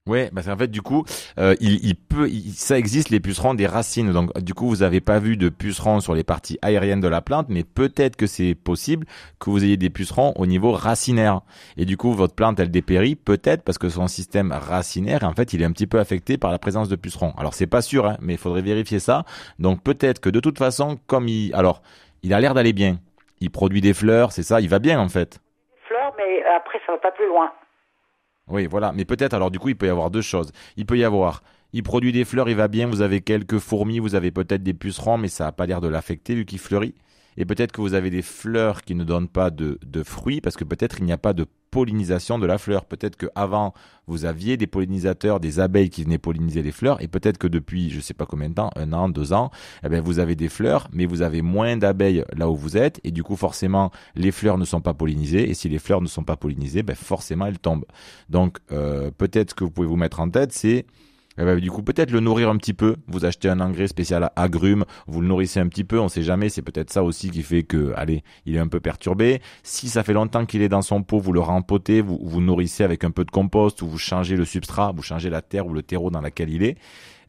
Ouais, parce qu'en fait du coup, euh, il, il peut, il- ça existe les pucerons des racines. Donc du coup, vous avez pas vu de pucerons sur les parties aériennes de la plante, mais peut-être que c'est possible que vous ayez des pucerons au niveau racinaire. Et du coup, votre plante elle dépérit, peut-être parce que son système racinaire, en fait, il est un petit peu affecté par la présence de pucerons. Alors c'est pas sûr, hein, mais il faudrait vérifier ça. Donc peut-être que de toute façon, comme il, alors, il a l'air d'aller bien. Il produit des fleurs, c'est ça, il va bien en fait. Fleurs, mais après ça va pas plus loin. Oui, voilà. Mais peut-être, alors du coup, il peut y avoir deux choses. Il peut y avoir, il produit des fleurs, il va bien, vous avez quelques fourmis, vous avez peut-être des pucerons, mais ça n'a pas l'air de l'affecter vu qu'il fleurit. Et peut-être que vous avez des fleurs qui ne donnent pas de, de fruits parce que peut-être il n'y a pas de pollinisation de la fleur. Peut-être que avant vous aviez des pollinisateurs, des abeilles qui venaient polliniser les fleurs, et peut-être que depuis je sais pas combien de temps, un an, deux ans, eh ben vous avez des fleurs, mais vous avez moins d'abeilles là où vous êtes, et du coup forcément les fleurs ne sont pas pollinisées, et si les fleurs ne sont pas pollinisées, ben forcément elles tombent. Donc euh, peut-être que vous pouvez vous mettre en tête, c'est eh ben, du coup, peut-être le nourrir un petit peu. Vous achetez un engrais spécial à agrumes, vous le nourrissez un petit peu, on sait jamais, c'est peut-être ça aussi qui fait que, allez, il est un peu perturbé. Si ça fait longtemps qu'il est dans son pot, vous le rempotez, vous, vous nourrissez avec un peu de compost ou vous changez le substrat, vous changez la terre ou le terreau dans laquelle il est.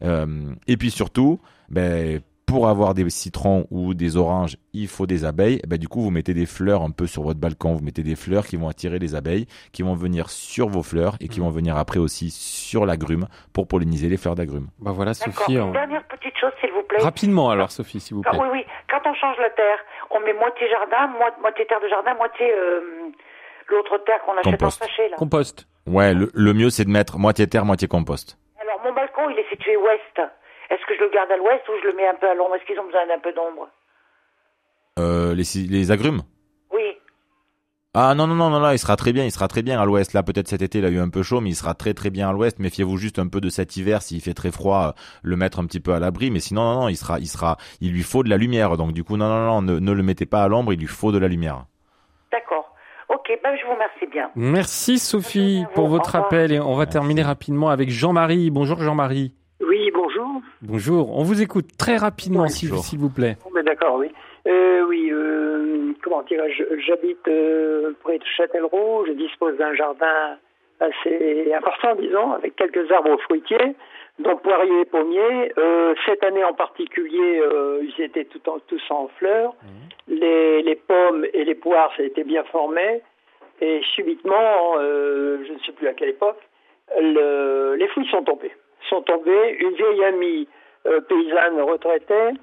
Euh, et puis surtout, ben, pour avoir des citrons ou des oranges, il faut des abeilles. Eh ben, du coup, vous mettez des fleurs un peu sur votre balcon. Vous mettez des fleurs qui vont attirer les abeilles, qui vont venir sur vos fleurs et qui vont venir après aussi sur l'agrume pour polliniser les fleurs d'agrumes. Bah voilà. Sophie. Une on- dernière petite chose, s'il vous plaît. Rapidement alors, Sophie, s'il vous Ah, plaît. oui, oui. Quand on change la terre, on met moitié jardin, mo- moitié terre de jardin, moitié euh, l'autre terre qu'on achète Compost. en sachet. Là. Compost. Ouais, le, le mieux c'est de mettre moitié terre, moitié compost. Alors, mon balcon, il est situé ouest. Est-ce que je le garde à l'ouest ou je le mets un peu à l'ombre? Est-ce qu'ils ont besoin d'un peu d'ombre? Euh, les, agrumes? Oui. Ah non, non, non, non, là, il sera très bien, il sera très bien à l'ouest. Là, peut-être cet été, il a eu un peu chaud, mais il sera très très bien à l'ouest. Méfiez-vous juste un peu de cet hiver, s'il fait très froid, le mettre un petit peu à l'abri. Mais sinon, non, non, il sera, il sera, il lui faut de la lumière. Donc du coup, non, non, non, ne, ne le mettez pas à l'ombre, il lui faut de la lumière. D'accord. Ok, ben je vous remercie bien. Merci Sophie pour votre appel et on va terminer rapidement avec Jean-Marie. Bonjour Jean-Marie. Bonjour. Bonjour. On vous écoute très rapidement s'il s'il vous plaît. D'accord, oui. Euh, oui, euh, comment dirais-je, j'habite euh, près de Châtellerault, je dispose d'un jardin assez important, disons, avec quelques arbres fruitiers, dont poiriers et pommiers. Euh, cette année en particulier, euh, ils étaient tout en- tous en fleurs. Les, les pommes et les poires, ça a été bien formé. Et subitement, euh, je ne sais plus à quelle époque, le- les fruits sont tombés. Sont tombés. Une vieille amie euh, paysanne retraitée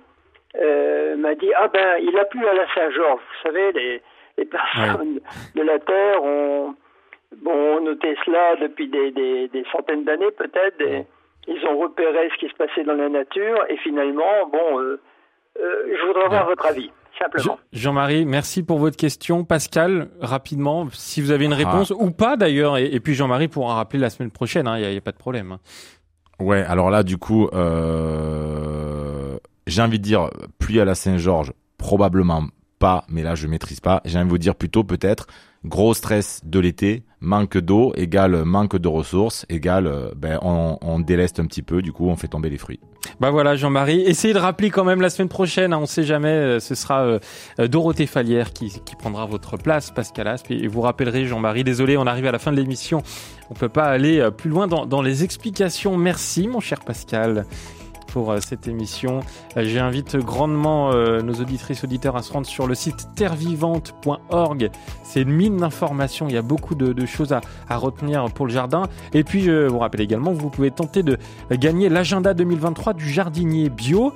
euh, m'a dit ah ben il a plu à la Saint-Georges. Vous savez les, les personnes de la terre ont bon noté cela depuis des, des, des centaines d'années peut-être. Ils ont repéré ce qui se passait dans la nature et finalement bon euh, euh, je voudrais avoir votre avis simplement. Jean-Marie, merci pour votre question. Pascal, rapidement, si vous avez une réponse ou pas d'ailleurs, et, et puis Jean-Marie pourra rappeler la semaine prochaine, il n'y a, pas de problème. Ouais, alors là, du coup, euh, j'ai envie de dire pluie à la Saint-Georges, probablement pas, mais là je maîtrise pas. J'ai envie de vous dire plutôt peut-être gros stress de l'été, manque d'eau égale manque de ressources égale euh, ben on, on déleste un petit peu, du coup on fait tomber les fruits. Bah voilà Jean-Marie, essayez de rappeler quand même la semaine prochaine, hein, on sait jamais, euh, ce sera euh, Dorothée Falière qui, qui prendra votre place, Pascal Aspe, et vous rappellerez Jean-Marie, désolé on arrive à la fin de l'émission, on peut pas aller plus loin dans, dans les explications. Merci mon cher Pascal pour euh, cette émission. Euh, J'invite grandement euh, nos auditrices auditeurs à se rendre sur le site terrevivante.org. C'est une mine d'informations. Il y a beaucoup de, choses à, retenir pour le jardin. Et puis, je vous rappelle également que vous pouvez tenter de gagner l'agenda 2023 du jardinier bio,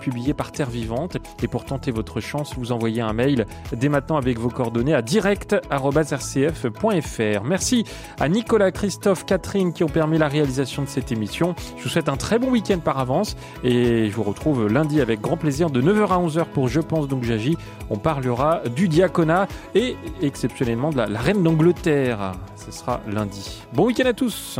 publié par Terre Vivante. Et pour tenter votre chance, vous envoyez un mail dès maintenant avec vos coordonnées à direct.rcf.fr. Merci à Nicolas, Christophe, Catherine qui ont permis la réalisation de cette émission. Je vous souhaite un très bon week-end par avance et je vous retrouve lundi avec grand plaisir de 9h à 11h pour Je pense donc j'agis. On parlera du diaconat et exceptionnellement de la, la reine d'Angleterre. Ce sera lundi. Bon week-end à tous.